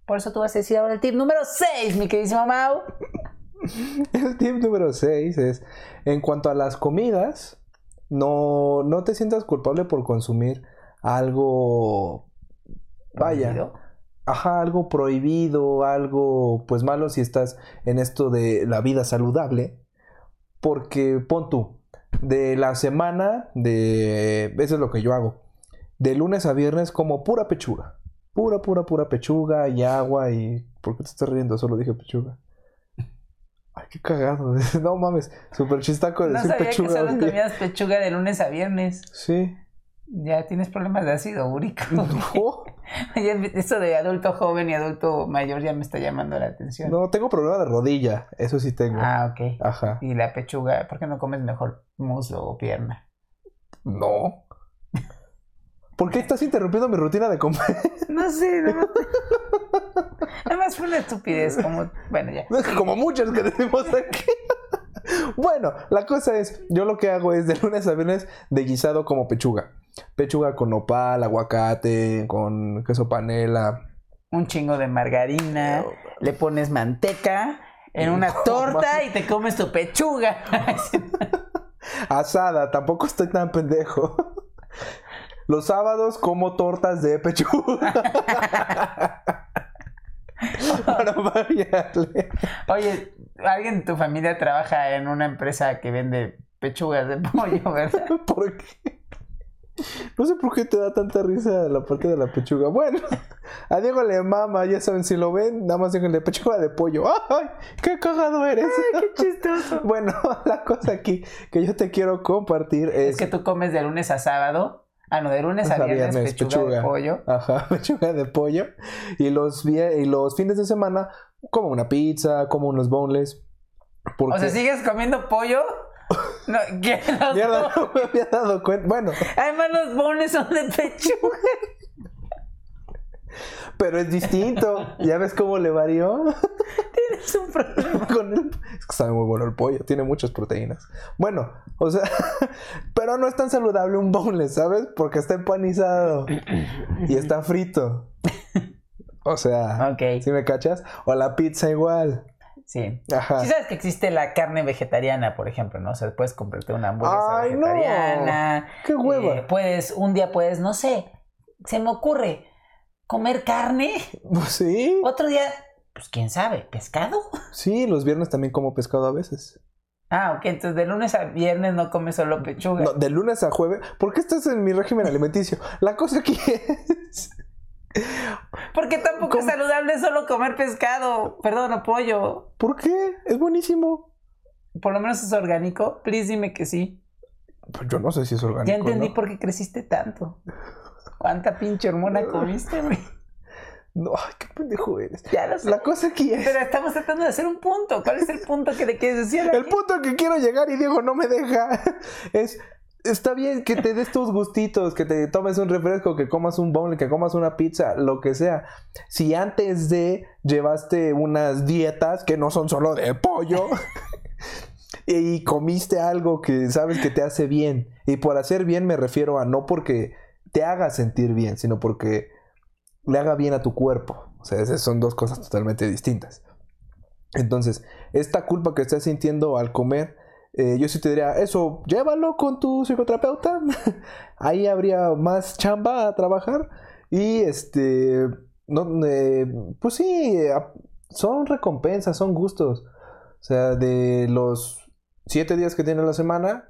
Por eso tú vas a decir ahora el tip número 6, mi queridísimo Mau. El tip número 6 es, en cuanto a las comidas, no, no te sientas culpable por consumir algo, vaya, Prohibido. ajá, algo prohibido, algo pues malo si estás en esto de la vida saludable, porque pon tú, de la semana, de, eso es lo que yo hago, de lunes a viernes como pura pechuga, pura, pura, pura pechuga y agua y, ¿por qué te estás riendo? Solo dije pechuga. Ay, qué cagado. No mames, super chistaco de No decir sabía pechuga. que solo comías pechuga de lunes a viernes. Sí. Ya tienes problemas de ácido úrico. No, Eso de adulto joven y adulto mayor ya me está llamando la atención. no, tengo problema de rodilla. Eso sí tengo. Ah, ok. Ajá. Y la pechuga, ¿por qué no comes mejor muslo o pierna? No. ¿Por qué estás interrumpiendo mi rutina de comer? No sé, no. Nada más fue una estupidez, como. Bueno, ya. Como muchas que decimos aquí. Bueno, la cosa es, yo lo que hago es de lunes a viernes de guisado como pechuga. Pechuga con nopal, aguacate, con queso panela. Un chingo de margarina, No, le pones manteca en una No, torta y te comes tu pechuga. Asada, tampoco estoy tan pendejo. Los sábados como tortas de pechuga. Para variarle. Oye, alguien de tu familia trabaja en una empresa que vende pechugas de pollo, ¿verdad? ¿Por qué? No sé por qué te da tanta risa la parte de la pechuga. Bueno, a Diego le mama, ya saben, si lo ven, nada más díganle pechuga de pollo. ¡Ay! ¡Qué cagado eres! ¡Qué chistoso! Bueno, la cosa aquí que yo te quiero compartir es. Es que tú comes de lunes a sábado. Ah, no, de lunes a viernes, viernes, pechuga, de pechuga. pollo. Ajá, pechuga de pollo. Y los, y los fines de semana, como una pizza, como unos boneless. Porque... O sea, ¿sigues comiendo pollo? No, ¿qué? Los Mierda, no me había dado cuenta. Bueno, Además, los bones son de pechuga. pero es distinto. ¿Ya ves cómo le varió? Tienes un problema. Con el- Es que sabe muy bueno el pollo, tiene muchas proteínas. Bueno, o sea, pero no es tan saludable un boneless, ¿sabes? Porque está empanizado y está frito. O sea. ¿sí me cachas? O la pizza igual. Sí. Ajá. Sí sabes que existe la carne vegetariana, por ejemplo, ¿no? O sea, puedes comprarte una hamburguesa Ay, no. vegetariana. ¡Qué hueva! eh, puedes, un día puedes, no sé, se me ocurre, comer carne. Pues sí. Otro día, pues quién sabe, pescado. Sí, los viernes también como pescado a veces. Ah, ok, entonces de lunes a viernes no comes solo pechuga. No, de lunes a jueves. ¿Por qué estás en mi régimen alimenticio? La cosa aquí es. Porque tampoco es saludable solo comer pescado, perdón, o pollo. ¿Por qué? Es buenísimo. Por lo menos es orgánico. Please dime que sí. Pues yo no sé si es orgánico. Ya entendí ¿no? por qué creciste tanto. ¿Cuánta pinche hormona comiste, güey? No, ay, qué pendejo eres. Ya lo sé. La cosa aquí es. Pero estamos tratando de hacer un punto. ¿Cuál es el punto que le quieres decir? El punto al que quiero llegar y Diego no me deja es. Está bien que te des tus gustitos, que te tomes un refresco, que comas un bowl, que comas una pizza, lo que sea. Si antes de llevaste unas dietas que no son solo de pollo y comiste algo que sabes que te hace bien. Y por hacer bien me refiero a no porque te haga sentir bien, sino porque le haga bien a tu cuerpo. O sea, esas son dos cosas totalmente distintas. Entonces, esta culpa que estás sintiendo al comer, eh, yo sí te diría, eso, llévalo con tu psicoterapeuta. Ahí habría más chamba a trabajar. Y este, no, eh, pues sí, son recompensas, son gustos. O sea, de los siete días que tiene la semana,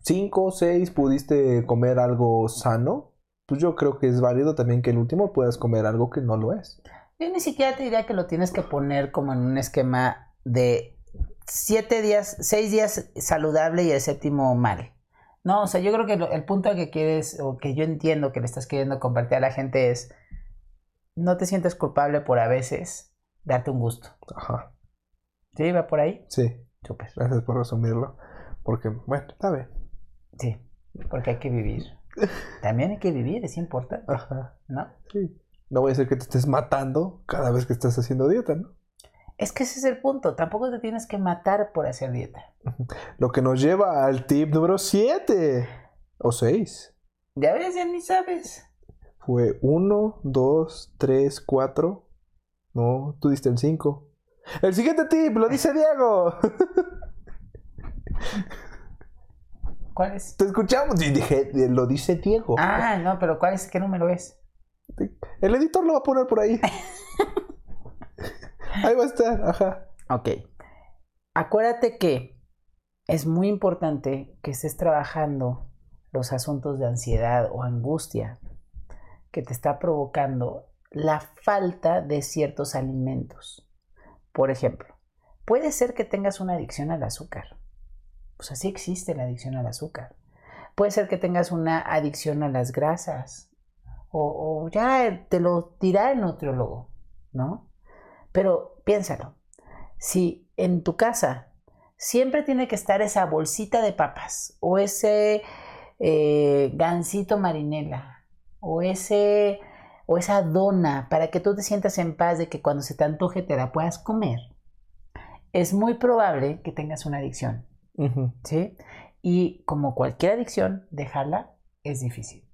cinco o seis pudiste comer algo sano. Pues yo creo que es válido también que el último puedas comer algo que no lo es. Yo ni siquiera te diría que lo tienes que poner como en un esquema de siete días, seis días saludable y el séptimo mal. No, o sea, yo creo que lo- el punto que quieres, o que yo entiendo que le estás queriendo compartir a la gente es, no te sientes culpable por a veces darte un gusto. Ajá. ¿Sí? ¿Va por ahí? Sí, Súper. gracias por resumirlo. Porque, bueno, está bien. Sí, porque hay que vivir. También hay que vivir, es importante, Ajá. ¿no? Sí. No voy a ser que te estés matando cada vez que estás haciendo dieta, ¿no? Es que ese es el punto, tampoco te tienes que matar por hacer dieta. Lo que nos lleva al tip número 7 o 6. Ya ves, ya ni sabes. Fue 1, 2, 3, 4. No, tú diste el 5. El siguiente tip lo dice Diego. ¿Cuál es? Te escuchamos y dije, lo dice Diego. Ah, no, pero ¿cuál es? ¿Qué número es? El editor lo va a poner por ahí. ahí va a estar, ajá. Ok. Acuérdate que es muy importante que estés trabajando los asuntos de ansiedad o angustia que te está provocando la falta de ciertos alimentos. Por ejemplo, puede ser que tengas una adicción al azúcar. Pues así existe la adicción al azúcar. Puede ser que tengas una adicción a las grasas. O, o ya te lo dirá el nutriólogo, ¿no? Pero piénsalo. Si en tu casa siempre tiene que estar esa bolsita de papas o ese eh, gansito marinela o ese o esa dona para que tú te sientas en paz de que cuando se te antoje te la puedas comer, es muy probable que tengas una adicción. ¿sí? Y como cualquier adicción, dejarla es difícil.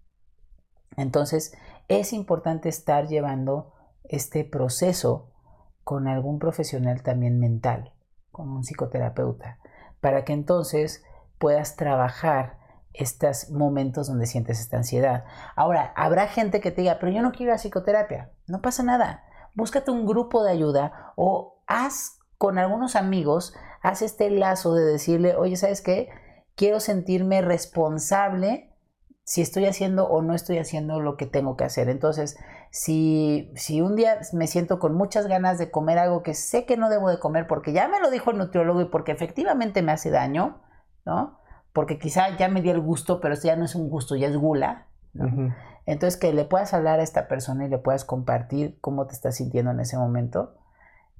Entonces, es importante estar llevando este proceso con algún profesional también mental, con un psicoterapeuta, para que entonces puedas trabajar estos momentos donde sientes esta ansiedad. Ahora, habrá gente que te diga, pero yo no quiero ir a psicoterapia. No pasa nada. Búscate un grupo de ayuda o haz con algunos amigos, haz este lazo de decirle, oye, ¿sabes qué? Quiero sentirme responsable si estoy haciendo o no estoy haciendo lo que tengo que hacer. Entonces, si, si un día me siento con muchas ganas de comer algo que sé que no debo de comer porque ya me lo dijo el nutriólogo y porque efectivamente me hace daño, ¿no? Porque quizá ya me di el gusto, pero esto ya no es un gusto, ya es gula. Entonces, que le puedas hablar a esta persona y le puedas compartir cómo te estás sintiendo en ese momento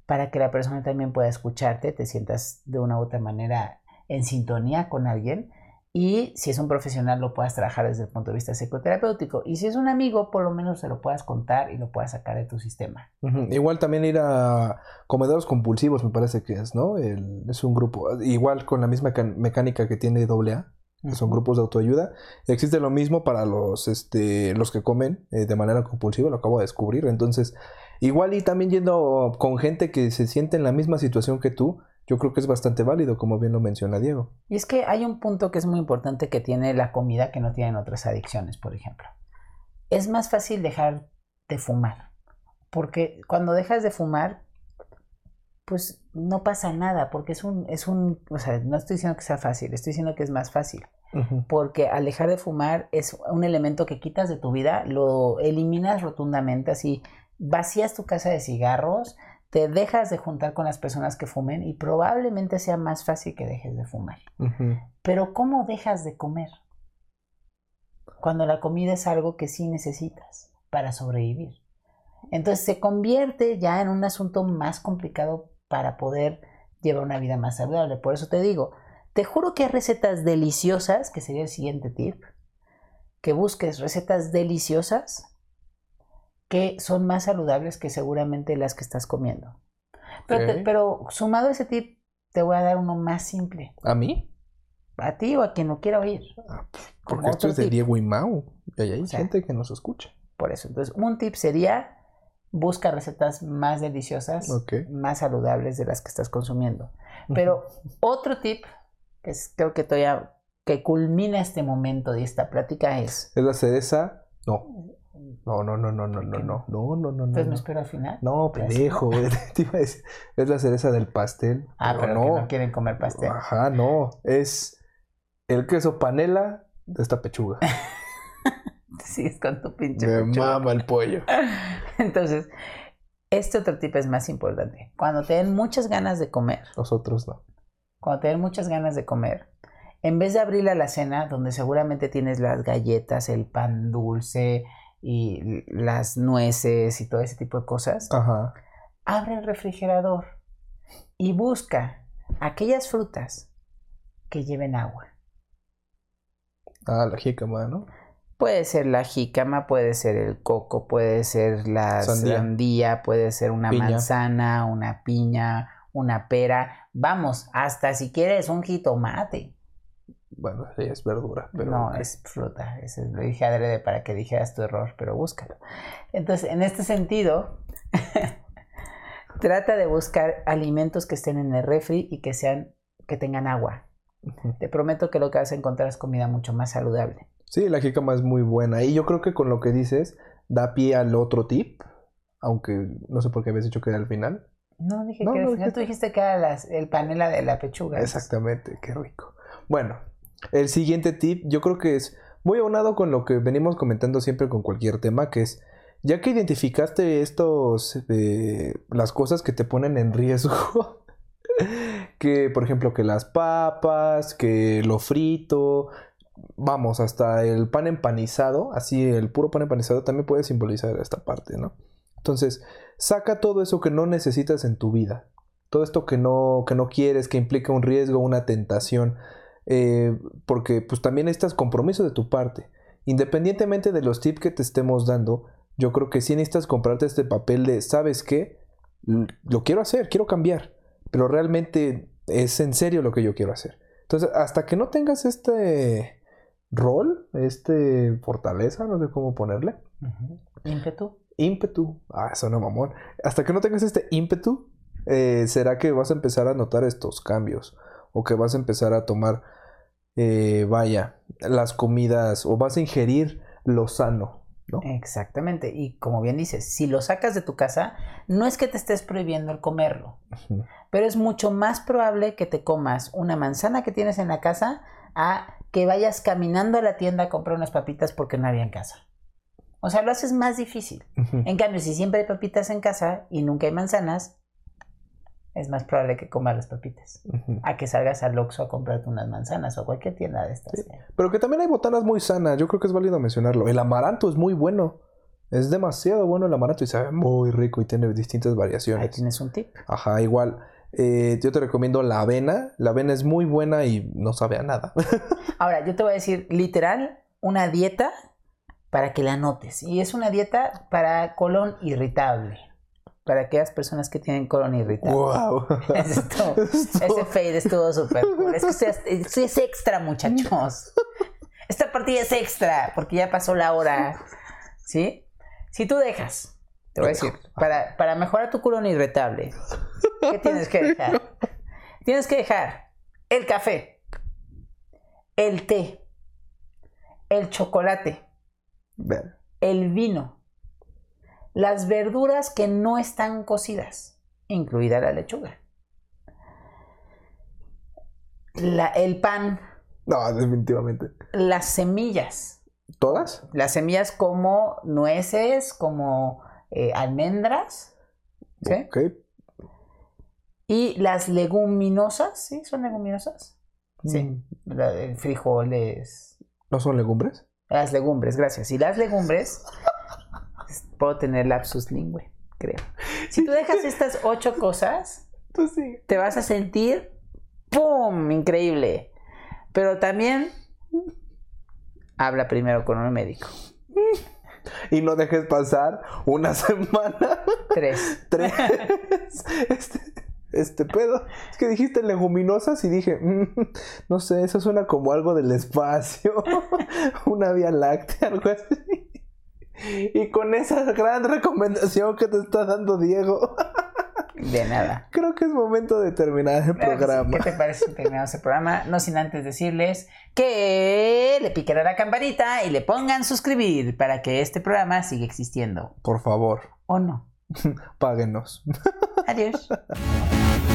para que la persona también pueda escucharte, te sientas de una u otra manera en sintonía con alguien y si es un profesional lo puedas trabajar desde el punto de vista psicoterapéutico y si es un amigo por lo menos se lo puedas contar y lo puedas sacar de tu sistema. Igual también ir a comedores compulsivos, me parece que es, ¿no? El- es un grupo. Igual con la misma mecánica que tiene AA, que son grupos de autoayuda. Existe lo mismo para los, este, los que comen eh, de manera compulsiva, lo acabo de descubrir. Entonces, igual y también yendo con gente que se siente en la misma situación que tú, yo creo que es bastante válido, como bien lo menciona Diego. Y es que hay un punto que es muy importante que tiene la comida que no tienen otras adicciones, por ejemplo. Es más fácil dejar de fumar, porque cuando dejas de fumar, pues no pasa nada, porque es un, es un, o sea, no estoy diciendo que sea fácil, estoy diciendo que es más fácil, Ujú. porque al dejar de fumar es un elemento que quitas de tu vida, lo eliminas rotundamente, así vacías tu casa de cigarros, te dejas de juntar con las personas que fumen y probablemente sea más fácil que dejes de fumar. Pero ¿cómo dejas de comer? Cuando la comida es algo que sí necesitas para sobrevivir. Entonces se convierte ya en un asunto más complicado para poder llevar una vida más saludable. Por eso te digo, te juro que hay recetas deliciosas, que sería el siguiente tip, que busques recetas deliciosas que son más saludables que seguramente las que estás comiendo. Pero, te- Ok. pero sumado a ese tip, te voy a dar uno más simple ¿A mí? a ti o a quien lo quiera oír. Porque Como esto otro es de tip. Diego y Mau. Y hay O sea, gente que nos escucha. Por eso. Entonces, un tip sería busca recetas más deliciosas, más saludables de las que estás consumiendo. Pero otro tip, que es, creo que todavía que culmina este momento de esta plática es, ¿Es la cereza? No. No, no, no, no, no, no, no. No, no, no, no. entonces me espero al final. no pendejo. Te iba a decir, Es la cereza del pastel. Ah, pero, no. que no quieren comer pastel. Ajá, no. Es el queso panela de esta pechuga. Sigues con tu pinche Me pechuga. mama el pollo. Entonces, este otro tip es más importante. Cuando te den muchas ganas de comer, Nosotros no. cuando te den muchas ganas de comer, en vez de abrir la alacena, donde seguramente tienes las galletas, el pan dulce y las nueces y todo ese tipo de cosas, Ajá. abre el refrigerador y busca aquellas frutas que lleven agua. Ah, la jícama, ¿no? Puede ser la jícama, puede ser el coco, puede ser la Sandía. sandía, puede ser una Piña. manzana, una piña, una pera. Vamos, hasta si quieres un jitomate. Bueno, sí, es verdura, pero. no, es fruta. Eso lo dije adrede para que dijeras tu error, pero búscalo. Entonces, en este sentido, trata de buscar alimentos que estén en el refri y que sean, que tengan agua. Te prometo que lo que vas a encontrar es comida mucho más saludable. Sí, la jícama es muy buena. Y yo creo que con lo que dices, da pie al otro tip. Aunque no sé por qué habías dicho que era al final. No, dije No, que al no final dijiste. tú dijiste que era las- el panela de la pechuga. Exactamente, qué rico. Bueno, el siguiente tip yo creo que es muy aunado con lo que venimos comentando siempre con cualquier tema, que es, ya que identificaste estos, eh, las cosas que te ponen en riesgo, que por ejemplo que las papas, que lo frito, vamos, hasta el pan empanizado, así el puro pan empanizado también puede simbolizar esta parte, ¿no? Entonces, saca todo eso que no necesitas en tu vida todo esto que no, que no quieres, que implica un riesgo, una tentación, eh, porque pues también estás compromiso de tu parte. Independientemente de los tips que te estemos dando, yo creo que sí necesitas comprarte este papel de, ¿sabes qué? Lo quiero hacer, quiero cambiar, pero realmente es en serio lo que yo quiero hacer. Entonces, hasta que no tengas este rol, este fortaleza, no sé cómo ponerle. Ímpetu. ímpetu. Ah, suena mamón. Hasta que no tengas este ímpetu, eh, será que vas a empezar a notar estos cambios. O que vas a empezar a tomar, eh, vaya, las comidas. O vas a ingerir lo sano, ¿no? Exactamente. Y como bien dices, si lo sacas de tu casa, no es que te estés prohibiendo el comerlo, pero es mucho más probable que te comas una manzana que tienes en la casa a que vayas caminando a la tienda a comprar unas papitas porque no había en casa. O sea, lo haces más difícil. En cambio, si siempre hay papitas en casa y nunca hay manzanas, es más probable que comas las papitas. A que salgas al Oxxo a comprarte unas manzanas o a cualquier tienda de estas. Sí. Pero que también hay botanas muy sanas. Yo creo que es válido mencionarlo. El amaranto es muy bueno. Es demasiado bueno el amaranto y sabe muy rico y tiene distintas Ahí variaciones. tienes un tip. Ajá, igual. eh, yo te recomiendo la avena. La avena es muy buena y no sabe a nada. Ahora, yo te voy a decir literal una dieta para que la notes. Y es una dieta para colon irritable. Para aquellas personas que tienen colon irritable. ¡Wow! Ese, fade estuvo súper cool. Es que esto es, es extra, muchachos. Esta partida es extra, porque ya pasó la hora. ¿Sí? Si tú dejas, te voy a decir, para, para mejorar tu colon irritable, ¿qué tienes que dejar? Tienes que dejar el café, el té, el chocolate, el vino, las verduras que no están cocidas, incluida la lechuga, la- el pan, No, definitivamente. las semillas, ¿Todas? las semillas como nueces, como eh, almendras, ¿sí? Ok. Y las leguminosas, ¿sí? ¿Son leguminosas? Sí. Mm, La- frijoles, ¿No son legumbres? las legumbres, gracias. Y las legumbres, puedo tener lapsus lingüe, creo. Si tú dejas estas ocho cosas, Pues sí. te vas a sentir ¡pum! Increíble. Pero también habla primero con un médico. Y no dejes pasar una semana, Tres. tres. Este, este pedo. Es que dijiste leguminosas y dije, mm, no sé, eso suena como algo del espacio. Una vía láctea, algo así. Y con esa gran recomendación que te está dando Diego, De nada. creo que es momento de terminar el Claro que sí. programa. ¿Qué te parece si terminamos el programa? No sin antes decirles que le piquen a la campanita y le pongan suscribir para que este programa siga existiendo. Por favor, ¿O no? páguenos. Adiós.